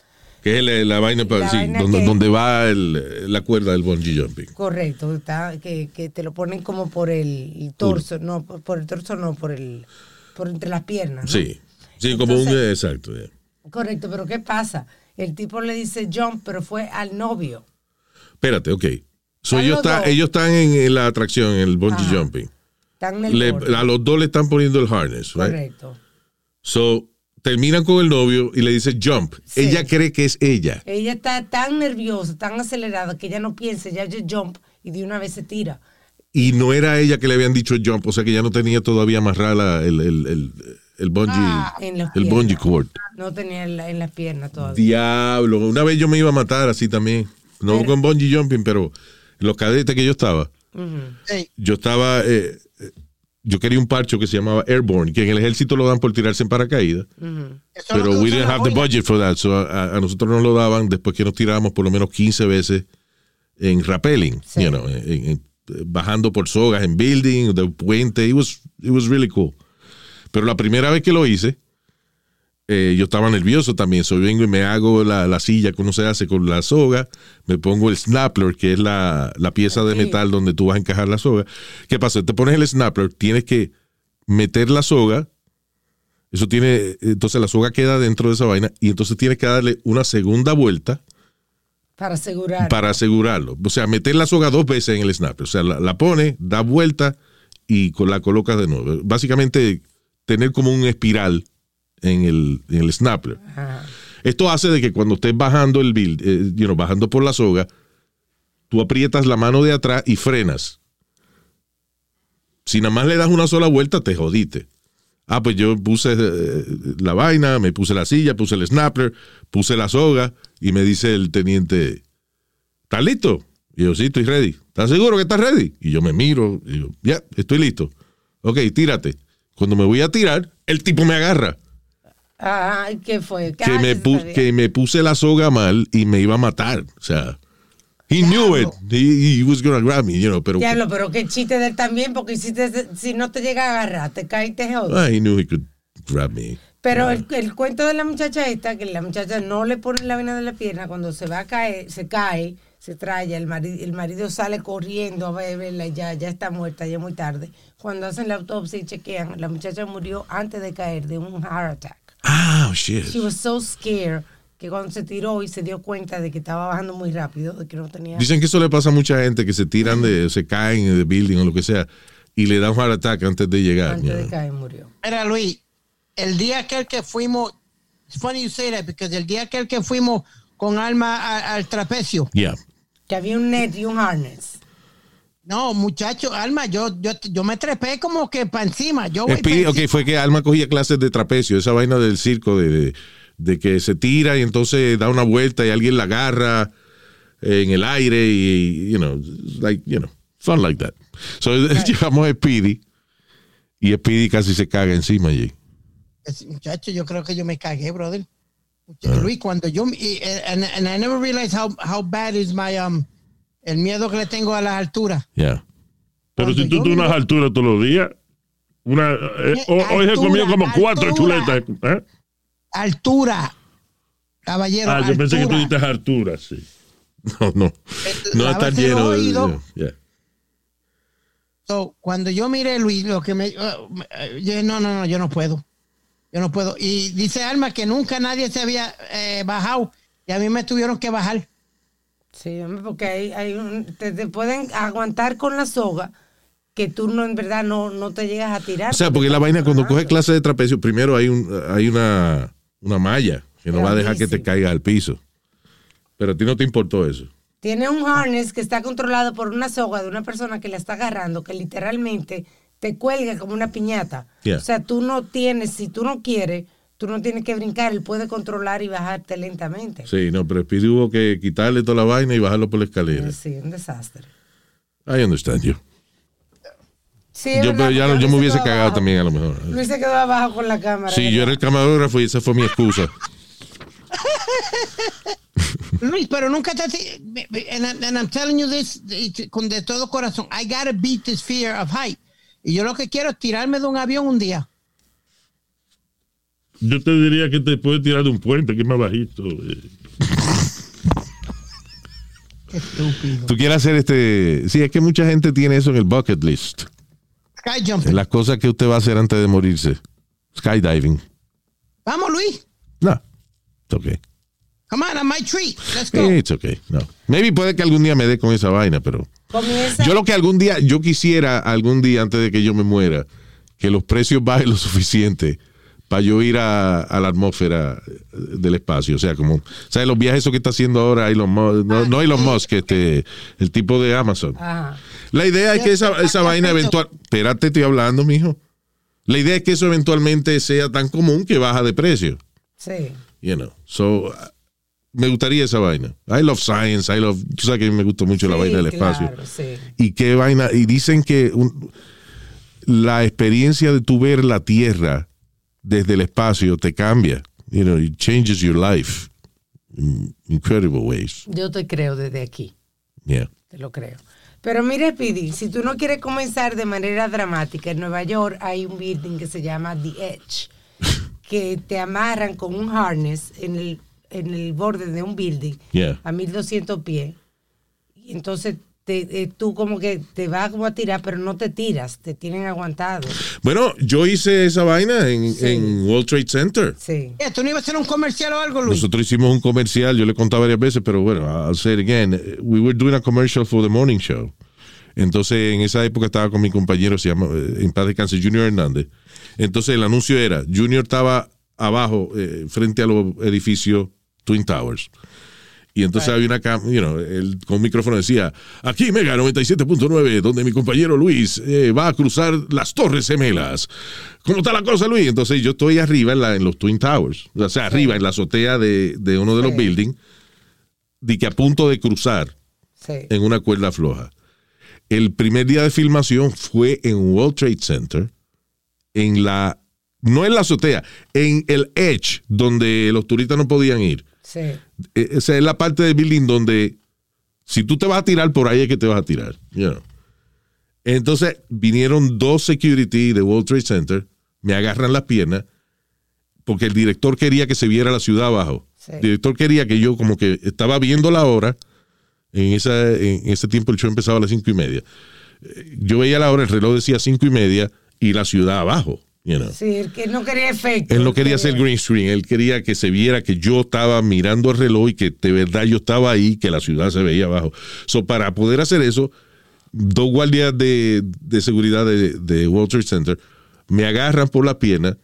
Que es la, la vaina, La sí, vaina donde, que- donde va el- la cuerda del bungee jumping. Correcto, está, que, que te lo ponen como por el, torso, no, por, por el torso no, por el, por entre las piernas. ¿no? Sí, sí, como un... Exacto. yeah. Correcto, pero ¿qué pasa? El tipo le dice jump, pero fue al novio. Espérate, ok. So, ellos, los está- ellos están en, en la atracción, en el bungee Ajá. jumping. Están en el Le- a los dos le están poniendo el harness, right? Correcto. So, terminan con el novio y le dice jump. Sí. Ella cree que es ella. Ella está tan nerviosa, tan acelerada, que ella no piensa, ya yo jump y de una vez se tira. Y no era ella que le habían dicho jump, o sea que ya no tenía todavía amarrada el, el, el, el bungee, Ah, el bungee cord. No tenía en, la- en las piernas todavía. Diablo, una vez yo me iba a matar así también. No Pero- con bungee jumping, pero en los cadetes que yo estaba, yo estaba, eh, yo quería un parcho que se llamaba Airborne, que en el ejército lo dan por tirarse en paracaídas. Pero we didn't have the budget for that. So a, a nosotros nos lo daban después que nos tirábamos por lo menos 15 veces en rappelling, Sí. you know, en- en- bajando por sogas en building, de puente. It was, it was really cool. Pero la primera vez que lo hice, eh, yo estaba nervioso también. So, yo vengo y me hago la, la silla que uno se hace con la soga, me pongo el snapper, que es la, la pieza de metal donde tú vas a encajar la soga. ¿Qué pasa? Te pones el snapper, tienes que meter la soga, eso tiene, entonces la soga queda dentro de esa vaina y entonces tienes que darle una segunda vuelta Para asegurar. para asegurarlo. O sea, meter la soga dos veces en el snapper. O sea, la, la pone, da vuelta y con- la colocas de nuevo. Básicamente, tener como un espiral en el, en el snapper. Ajá. Esto hace de que cuando estés bajando el build, eh, you know, bajando por la soga, tú aprietas la mano de atrás y frenas. Si nada más le das una sola vuelta, te jodiste. Ah, pues yo puse eh, la vaina, me puse la silla, puse el snapper, puse la soga y me dice el teniente, ¿estás listo? Y yo, sí, estoy ready. ¿Estás seguro que estás ready? Y yo me miro y yo, ya, estoy listo. Ok, tírate. Cuando me voy a tirar, el tipo me agarra Ay, ¿qué fue? que me, pu- que me puse la soga mal y me iba a matar. O sea, he knew it. He, he was gonna grab me, you know, pero Diablo, pero qué chiste de él también, porque si, te- si no te llega a agarrar, te cae y te ah, he knew he could grab me. Pero el, el cuento de la muchacha esta, que la muchacha no le pone la vena de la pierna, cuando se va a caer, se cae, se trae, el marido, el marido sale corriendo a y ya, ya está muerta, ya es muy tarde. Cuando hacen la autopsia y chequean, la muchacha murió antes de caer de un heart attack. Ah, shit. She was so scared que cuando se tiró y se dio cuenta de que estaba bajando muy rápido, de que no tenía... Dicen que eso le pasa a mucha gente que se tiran de, se caen de building o lo que sea y le dan un heart attack antes de llegar. antes de caer murió. Mira, Luis, el día aquel que fuimos, it's funny you say that, because el día aquel que fuimos con Alma a- al trapecio, Yeah. Que había un net y un harness. No, muchacho, Alma, yo, yo, yo me trepé como que para encima. Yo voy Speedy, pa' ok, fue que Alma cogía clases de trapecio, esa vaina del circo de, de- de que se tira y entonces da una vuelta y alguien la agarra en el aire y, you know, like, you know, fun like that. So, llegamos a Speedy y Speedy casi se caga encima allí. Muchacho, yo creo que yo me cagué, brother. Luis, cuando yo and, and I never realized how, how bad is my um el miedo que le tengo a las alturas. Yeah. Pero Cuando si tú tú unas alturas todos los días, una, eh, ho- hoy se Altura, comió como cuatro altura. chuletas. ¿eh? Altura, caballero. Ah, yo pensé que tú altura. dijiste Artura, sí. No, no. No está lleno de. yeah. So, cuando yo miré Luis, lo que me, uh, eh, yo dije, no, no, no, yo no puedo. Yo no puedo. Y dice Alma que nunca nadie se había eh, bajado y a mí me tuvieron que bajar. Sí, porque hay, hay un- te, te pueden aguantar con la soga que tú no en verdad no, no te llegas a tirar. O sea, porque la vaina, cuando coge clase de trapecio, primero hay, un, hay una, una malla que no va a dejar que te caiga al piso. Pero a ti no te importó eso. Tiene un harness que está controlado por una soga de una persona que la está agarrando, que literalmente te cuelga como una piñata. Yeah. O sea, tú no tienes, si tú no quieres, tú no tienes que brincar, él puede controlar y bajarte lentamente. Sí, no, pero Speedy hubo que quitarle toda la vaina y bajarlo por la escalera. Sí, un desastre. I understand you. Sí, Yo, pero ya, yo me se hubiese cagado abajo. también a lo mejor. Luis se quedó abajo con la cámara. Sí, yo era el camarógrafo y esa fue mi excusa. Luis, pero nunca te... And, I- and I'm telling you this con de todo corazón. I gotta beat this fear of height. Y yo lo que quiero es tirarme de un avión un día. Yo te diría que te puedes tirar de un puente que es más bajito. eh. Qué estúpido. Tú quieres hacer este. Sí, es que mucha gente tiene eso en el bucket list. Sky En jumping. las cosas que usted va a hacer antes de morirse. Skydiving. Vamos, Luis. No. It's okay. Come on, on my tree. Let's go. It's okay. No. Maybe puede que algún día me dé con esa vaina, pero. Comienza. Yo lo que algún día, yo quisiera algún día antes de que yo me muera, que los precios bajen lo suficiente para yo ir a, a la atmósfera del espacio. O sea, como, ¿sabes? Los viajes que está haciendo ahora Elon Musk, no, no Elon Musk, este, el tipo de Amazon. Ajá. La idea es que esa, esa vaina eventual, espérate, estoy hablando, mijo. La idea es que eso eventualmente sea tan común que baja de precio. Sí. You know. So, me gustaría esa vaina. I love science, I love, tú sabes que me gusta mucho la vaina del espacio. claro, sí. Y qué vaina, y dicen que un- la experiencia de tu ver la Tierra desde el espacio te cambia. You know, it changes your life in incredible ways. Yo te creo desde aquí. Yeah. Te lo creo. Pero mire, Pidi, si tú no quieres comenzar de manera dramática, en Nueva York hay un building que se llama The Edge, que te amarran con un harness en el, en el borde de un building Yeah. a 1200 pies. Y entonces te- eh, tú como que te vas como a tirar, pero no te tiras, te tienen aguantado. Bueno, yo hice esa vaina en, en World Trade Center. Sí. ¿Tú no ibas a hacer un comercial o algo, Luis? Nosotros hicimos un comercial, yo le he contado varias veces, pero bueno, I'll say it again. We were doing a commercial for the morning show. Entonces, en esa época estaba con mi compañero, se llama, eh, en paz descanse, Junior Hernández. Entonces, el anuncio era, Junior estaba abajo, eh, frente a los edificios Twin Towers. Y entonces había una cámara, you know, él con un micrófono decía, aquí Mega 97.9, donde mi compañero Luis eh, va a cruzar las Torres Gemelas. ¿Cómo está la cosa, Luis? Entonces yo estoy arriba en, la, en los Twin Towers, o sea, arriba en la azotea de, de uno de los buildings, de que a punto de cruzar en una cuerda floja. El primer día de filmación fue en World Trade Center, en la, no en la azotea, en el Edge, donde los turistas no podían ir. Sí. Eh, Esa es la parte del building donde si tú te vas a tirar por ahí es que te vas a tirar. you know. Entonces vinieron dos security de World Trade Center, me agarran las piernas porque el director quería que se viera la ciudad abajo. Sí. El director quería que yo como que estaba viendo la hora. En, esa, en ese tiempo el show empezaba a las cinco y media. Eh, Yo veía la hora, el reloj decía cinco y media y la ciudad abajo. You know. Sí, el que no quería efecto. Él no quería hacer green screen, él quería que se viera que yo estaba mirando el reloj y que de verdad yo estaba ahí, que la ciudad se veía abajo. So, para poder hacer eso, dos guardias de, de seguridad de, de Trade Center me agarran por la pierna,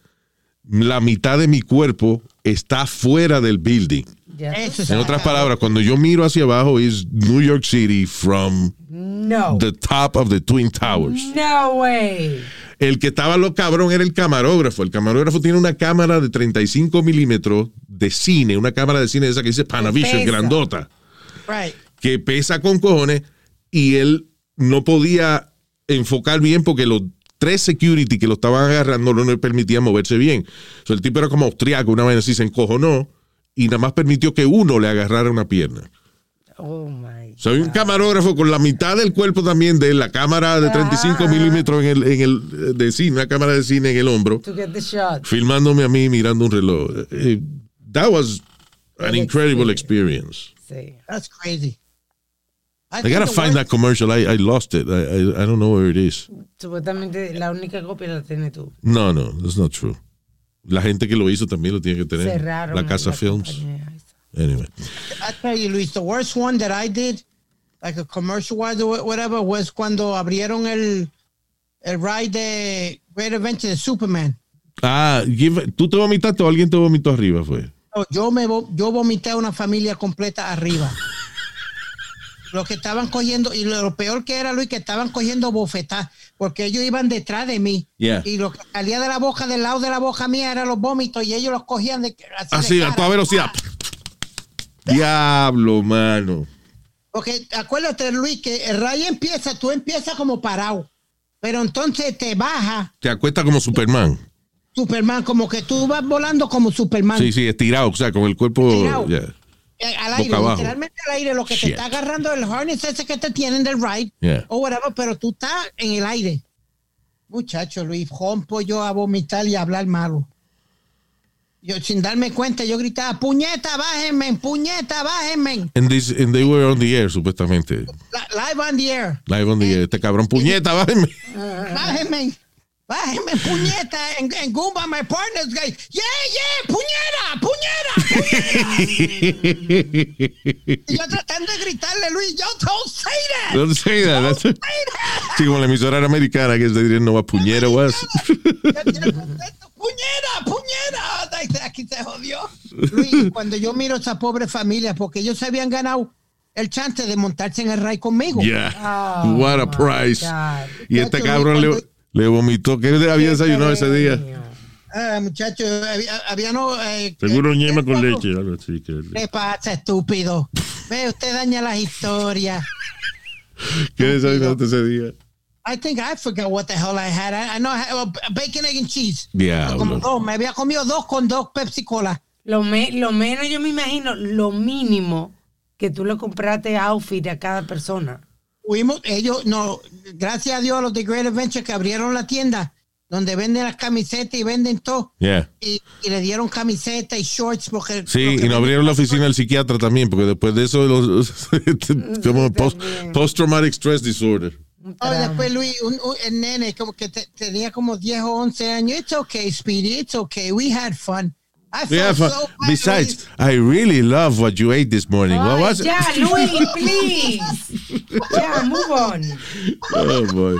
la mitad de mi cuerpo está fuera del building. Ya En otras palabras, cuando yo miro hacia abajo, es New York City from No. the top of the Twin Towers. No way. El que estaba lo cabrón era el camarógrafo. El camarógrafo tiene una cámara de 35 milímetros de cine, una cámara de cine de esa que dice Panavision, grandota, Right. que pesa con cojones y él no podía enfocar bien porque los tres security que lo estaban agarrando no le permitían moverse bien. So, el tipo era como austriaco, una vez así se encojonó y nada más permitió que uno le agarrara una pierna. Oh my. Sea, hay un camarógrafo con la mitad del cuerpo también de la cámara de 35 Ah. milímetros en el, en el eh, de cine, una cámara de cine en el hombro, To get the shot. filmándome a mí mirando un reloj. Eh, That was an incredible experience. Sí. That's crazy. I I gotta find that commercial. I, I lost it. I, I, I don't know where it is. Supuestamente la única copia la tienes tú. No, no, that's not true. La gente que lo hizo también lo tiene que tener. Cerraron. la Casa Films. Anyway. I tell you, Luis, the worst one that I did, like a commercial wise or whatever, was cuando abrieron el, el ride de Great Adventure de Superman. Ah, give- ¿tú te vomitaste o alguien te vomitó arriba? Fue. No, Yo me yo vomité a una familia completa arriba. Los que estaban cogiendo, y lo peor que era, Luis, que estaban cogiendo bofetadas, porque ellos iban detrás de mí. Yeah. Y lo que salía de la boca, del lado de la boca mía, eran los vómitos, y ellos los cogían de así. de Así, a toda velocidad. Diablo, mano. Porque acuérdate, Luis, que el rayo empieza, tú empiezas como parado, pero entonces te baja Te acuestas como Superman. Superman, como que tú vas volando como Superman. Sí, sí, estirado, o sea, con el cuerpo. Estirado. yeah. Eh, al aire, Boca abajo. literalmente al aire, lo que Shit. te está agarrando el harness ese que te tienen del ride Yeah. o whatever, pero tú estás en el aire. Muchacho, Luis, rompo yo a vomitar y a hablar malo. Yo sin darme cuenta, yo gritaba, puñeta, bájenme, puñeta, bájenme. And, this, and they were on the air, supuestamente. Live on the air. Live on the air. Este cabrón, puñeta, bájenme. Bájenme. Bájenme, puñeta. En, en Goomba, my partner's guy. Yeah, yeah, puñeta, puñeta. Y yo tratando de gritarle, Luis, yo don't say that. Don't say that. That's- Say that. Sí, como la emisora era americana, que se dirían, no va puñera, was. puñera, puñera. Aquí se jodió. Luis, cuando yo miro a esa pobre familia, porque ellos se habían ganado el chance de montarse en el ray conmigo. Yeah. Oh, What a price. God. Y este cabrón le, cuando- le vomitó. ¿Qué había desayunado ese día? Ah, muchachos, había, había no. eh, Seguro eh, ñema con ¿qué leche, algo así. Que, ¿Qué pasa, estúpido? Ve, usted daña las historias. ¿Qué desayunaste ese día? I think I forgot what the hell I had. I, I know I had uh, bacon, egg, and cheese. Diablo. Como dos. Me había comido dos con dos Pepsi Cola. Lo, me- lo menos yo me imagino, lo mínimo que tú le compraste outfit a cada persona. Fuimos, ellos, no, gracias a Dios, los de Great Adventure que abrieron la tienda donde venden las camisetas y venden todo. Yeah. Y, y le dieron camisetas y shorts porque. Sí, y nos abrieron la oficina del psiquiatra también, porque después de eso, los, como post, post-traumatic stress disorder. Oh, después Luis, un, un- el nene, como que te- tenía como 10 o 11 años. It's okay, Speedy, it's okay. We had fun. I felt Yeah, so besides, I really love what you ate this morning. What was it? ya, Luis, please. ya, move on. Oh, boy.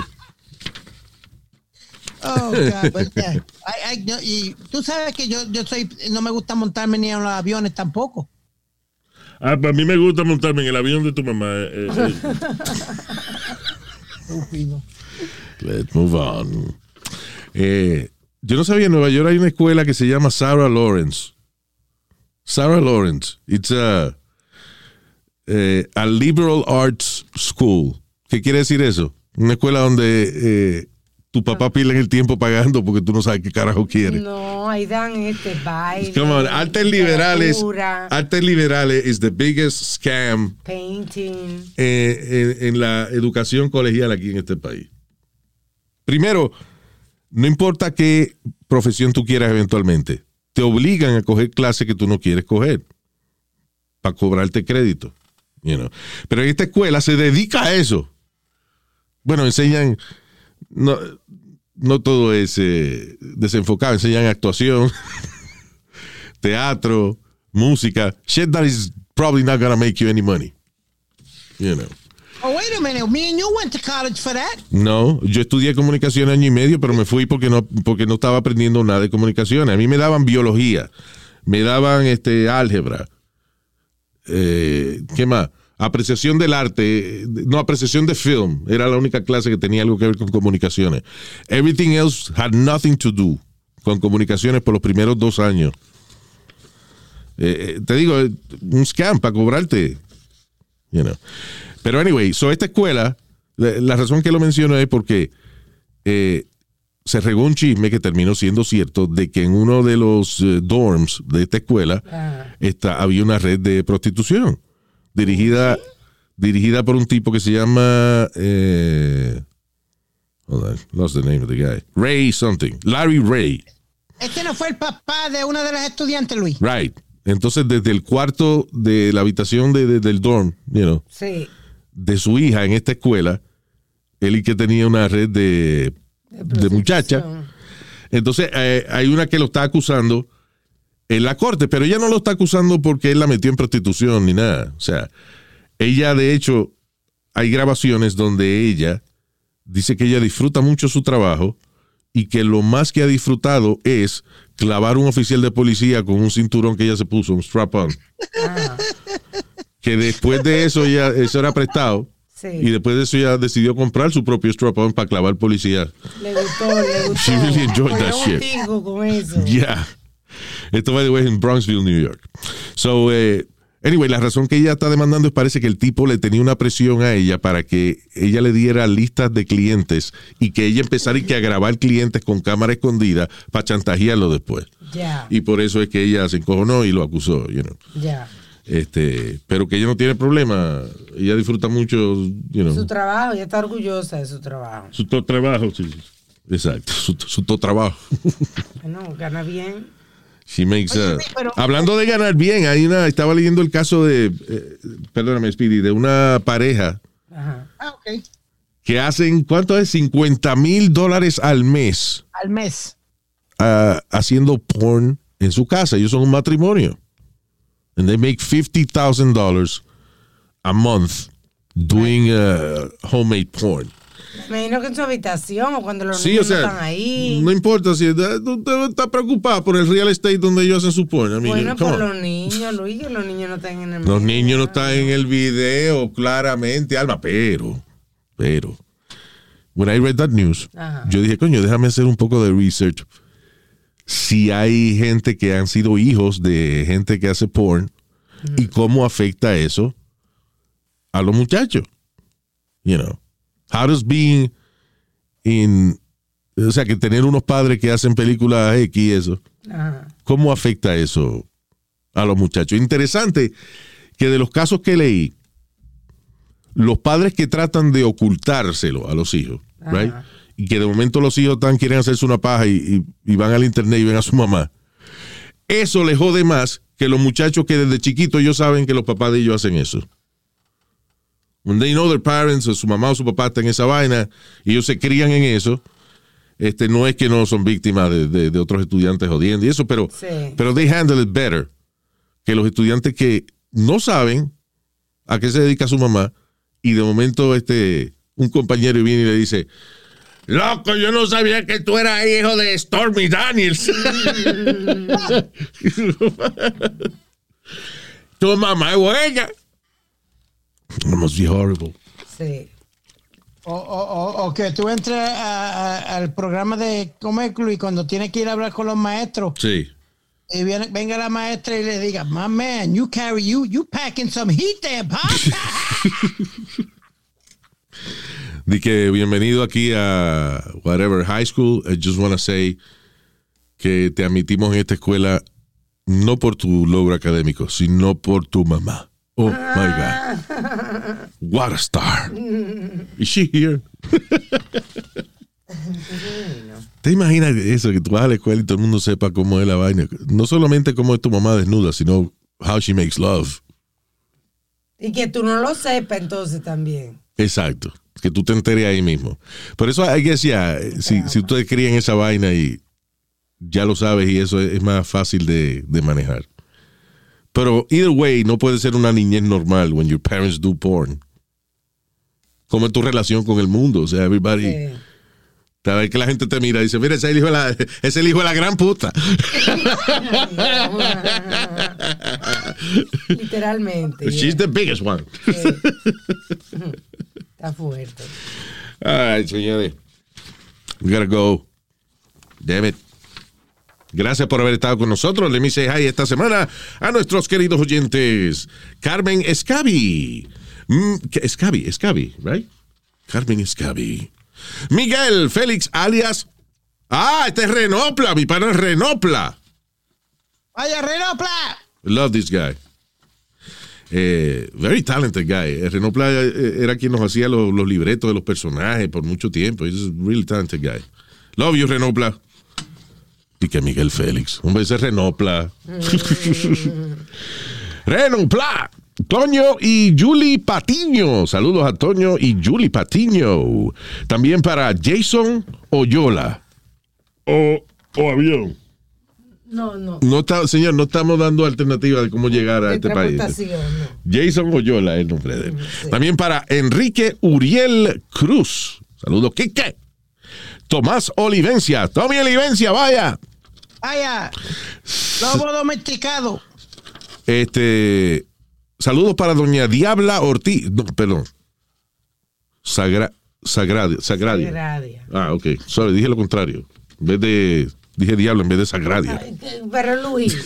Oh, God, but yeah. I- I- no, y tú sabes que yo, yo soy, no me gusta montarme ni en los aviones tampoco. Ah, para mí me gusta montarme en el avión de tu mamá. eh, eh, Let's move on. Eh, yo no sabía, en Nueva York hay una escuela que se llama Sarah Lawrence. Sarah Lawrence. It's a, eh, a liberal arts school. ¿Qué quiere decir eso? Una escuela donde eh, tu papá pierde el tiempo pagando porque tú no sabes qué carajo quiere. No, ahí dan este baile. Come on, artes liberales. Artes liberales is the biggest scam Painting. eh, en, en la educación colegial aquí en este país. Primero, no importa qué profesión tú quieras eventualmente, te obligan a coger clases que tú no quieres coger para cobrarte crédito. Pero esta escuela se dedica a eso. Bueno, enseñan, no, no todo es eh, desenfocado, enseñan actuación, teatro, música, shit that is probably not gonna make you any money. You know. Oh, wait a minute. Me and you went to college for that. No, yo estudié comunicación año y medio, pero me fui porque no, porque no estaba aprendiendo nada de comunicación. A mí me daban biología, me daban este álgebra, eh, ¿qué más? Apreciación del arte, no, apreciación de film. Era la única clase que tenía algo que ver con comunicaciones. Everything else had nothing to do con comunicaciones por los primeros dos años. Eh, eh, te digo, un scam para cobrarte. You. Pero anyway, so esta escuela, la, la razón que lo menciono es porque eh, se regó un chisme que terminó siendo cierto de que en uno de los eh, dorms de esta escuela Ah, está, había una red de prostitución dirigida, dirigida por un tipo que se llama eh, hold on, lost the name of the guy. Ray something. Larry Ray. Este no fue el papá de una de las estudiantes, Luis. Right. Entonces, desde el cuarto de la habitación de- de- del dorm, you know, sí. De su hija en esta escuela, él y que tenía una red de, de muchachas. Entonces, eh, hay una que lo está acusando en la corte, pero ella no lo está acusando porque él la metió en prostitución ni nada. O sea, ella, de hecho, hay grabaciones donde ella dice que ella disfruta mucho su trabajo y que lo más que ha disfrutado es clavar un oficial de policía con un cinturón que ella se puso, un strap-on. Que después de eso, ella, eso era prestado. Sí. Y después de eso ella decidió comprar su propio strap-on para clavar policía. Le gustó, le gustó. She really enjoyed that Fue shit. contigo con eso. Yeah. Esto, by the way, en Bronxville, New York. So, eh, anyway, la razón que ella está demandando es parece que el tipo le tenía una presión a ella para que ella le diera listas de clientes y que ella empezara y que a grabar clientes con cámara escondida para chantajearlo después. Ya, Y por eso es que ella se encojonó y lo acusó, you know. ya. Este, pero que ella no tiene problema. Ella disfruta mucho, you know, Su trabajo, ella está orgullosa de su trabajo. su to- trabajo, sí. exacto, su, su todo trabajo. Bueno, gana bien. She makes, Oye, uh, pero- hablando de ganar bien, hay una, estaba leyendo el caso de, eh, perdóname, Speedy, de una pareja Ajá. Ah, que hacen, ¿cuánto es? 50 mil dólares al mes Al mes. ah, haciendo porn en su casa. Ellos son un matrimonio. And they make $50,000 a month doing uh, homemade porn. Me imagino que en su habitación o cuando los Sí, niños o sea, no están ahí. no importa si usted está preocupado por el real estate donde ellos hacen su porn. I mean, bueno, por on. los niños, Luis, que los niños no están en el Los medio. niños no están en el video, claramente, Alma, pero, pero, when I read that news, Ajá. yo dije, coño, déjame hacer un poco de research. Si hay gente que han sido hijos de gente que hace porn y cómo afecta eso a los muchachos. You know, how does being en, o sea, que tener unos padres que hacen películas X y eso, Ajá. ¿cómo afecta eso a los muchachos? Interesante que de los casos que leí, los padres que tratan de ocultárselo a los hijos, right? Y que de momento los hijos tan quieren hacerse una paja y, y- y van al internet y ven a su mamá, eso les jode más que los muchachos que desde chiquitos ellos saben que los papás de ellos hacen eso. When they know their parents, o su mamá o su papá están en esa vaina, y ellos se crían en eso, este, no es que no son víctimas de, de- de otros estudiantes jodiendo y eso, pero, Sí. pero they handle it better que los estudiantes que no saben a qué se dedica su mamá y de momento este un compañero viene y le dice Loco, yo no sabía que tú eras hijo de Stormy Daniels. tu mamá es buena. That must be horrible. Sí. O, o, o, o que tú entres a- a- al programa de Comeclu y cuando tienes que ir a hablar con los maestros Sí. y viene, venga la maestra y le diga, my man, you carry you, you packing some heat there, pop. Di que bienvenido aquí a whatever high school. I just want to say que te admitimos en esta escuela no por tu logro académico, sino por tu mamá. Oh my God. What a star. Is she here? ¿Te imaginas eso? Que tú vas a la escuela y todo el mundo sepa cómo es la vaina. No solamente cómo es tu mamá desnuda, sino how she makes love. Y que tú no lo sepas entonces también. Exacto. Que tú te enteres ahí mismo. Por eso hay que decir, ah, si, si ustedes crían esa vaina y ya lo sabes y eso es, más fácil de, de manejar. Pero either way, no puede ser una niñez normal when your parents do porn. ¿Cómo es tu relación con el mundo? O sea, everybody. Sí. Cada vez que la gente te mira y dice, mira, ese es el hijo de la, es el hijo de la gran puta. Literalmente. She's the biggest one. Está fuerte. All right, señores. We gotta go. Damn it. Gracias por haber estado con nosotros. Le me say hi esta semana a nuestros queridos oyentes. Carmen Escabi. Mm. Escabi, Escabi, right? Carmen Escabi. Miguel Félix alias. Ah, este es Renopla, mi pana es Renopla. Vaya, Renopla. Love this guy. Eh, very talented guy. Eh, Renopla eh, era quien nos hacía los, los libretos de los personajes por mucho tiempo. He's a really talented guy. Love you, Renopla. Y que Miguel Félix. Un beso Renopla. Renopla. Toño y Julie Patiño. Saludos a Toño y Julie Patiño. También para Jason Oyola. O, o avión. No, no. No está, señor, no estamos dando alternativa de cómo llegar a De este país. no. Jason Oyola es el nombre de él. También para Enrique Uriel Cruz. Saludos, Quique. Tomás Olivencia. Tommy Olivencia, vaya. Vaya. Lobo domesticado. Este. Saludos para doña Diabla Ortiz. No, perdón. Sagra, Sagradia. Sagradia. Gradia. Ah, ok. Sorry, dije lo contrario. En vez de. Dije diablo en vez de Sagradia. Pero Luis.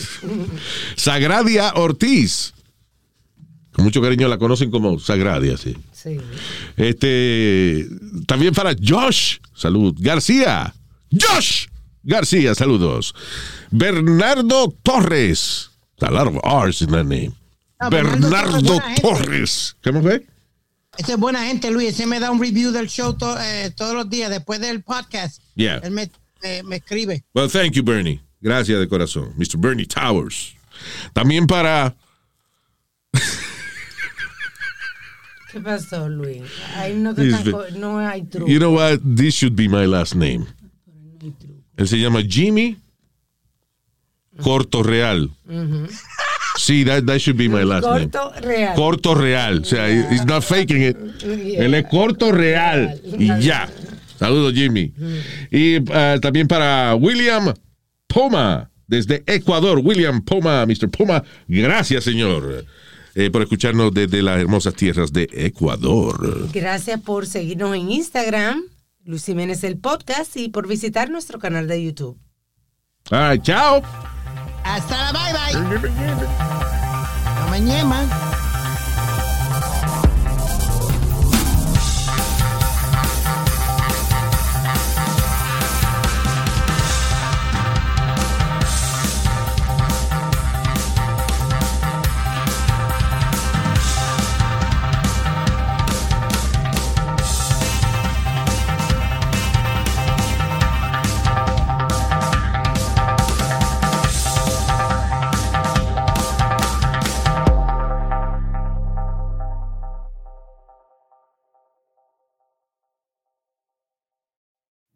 Sagradia Ortiz. Con mucho cariño la conocen como Sagradia, sí. Sí. Este, también para Josh, salud. García, Josh García, saludos. Bernardo Torres, a lot of R's in that name. Bernardo Bernardo Torres. ¿Cómo fue? Ese es buena gente, Luis. Ese me da un review del show to- eh, todos los días después del podcast. Yeah. Él me, me- me escribe. Well, thank you, Bernie. Gracias de corazón. Mr. Bernie Towers. También para ¿Qué pasó, Luis? Ahí no, te no hay truco. You know what? This should be my last name. Él se llama Jimmy Corto Real. Sí, that, that should be my last name. Corto real. Corto Real. O sea, he's not faking it. Yeah. Él es Corto Real. Y ya. Saludos, Jimmy. Y ah, también para William Poma, desde Ecuador. William Poma, Mr. Poma. Gracias, señor, eh, por escucharnos desde las hermosas tierras de Ecuador. Gracias por seguirnos en Instagram, Luis Jiménez el podcast y por visitar nuestro canal de YouTube. All right, chao. Hasta la bye bye. Hasta mañana.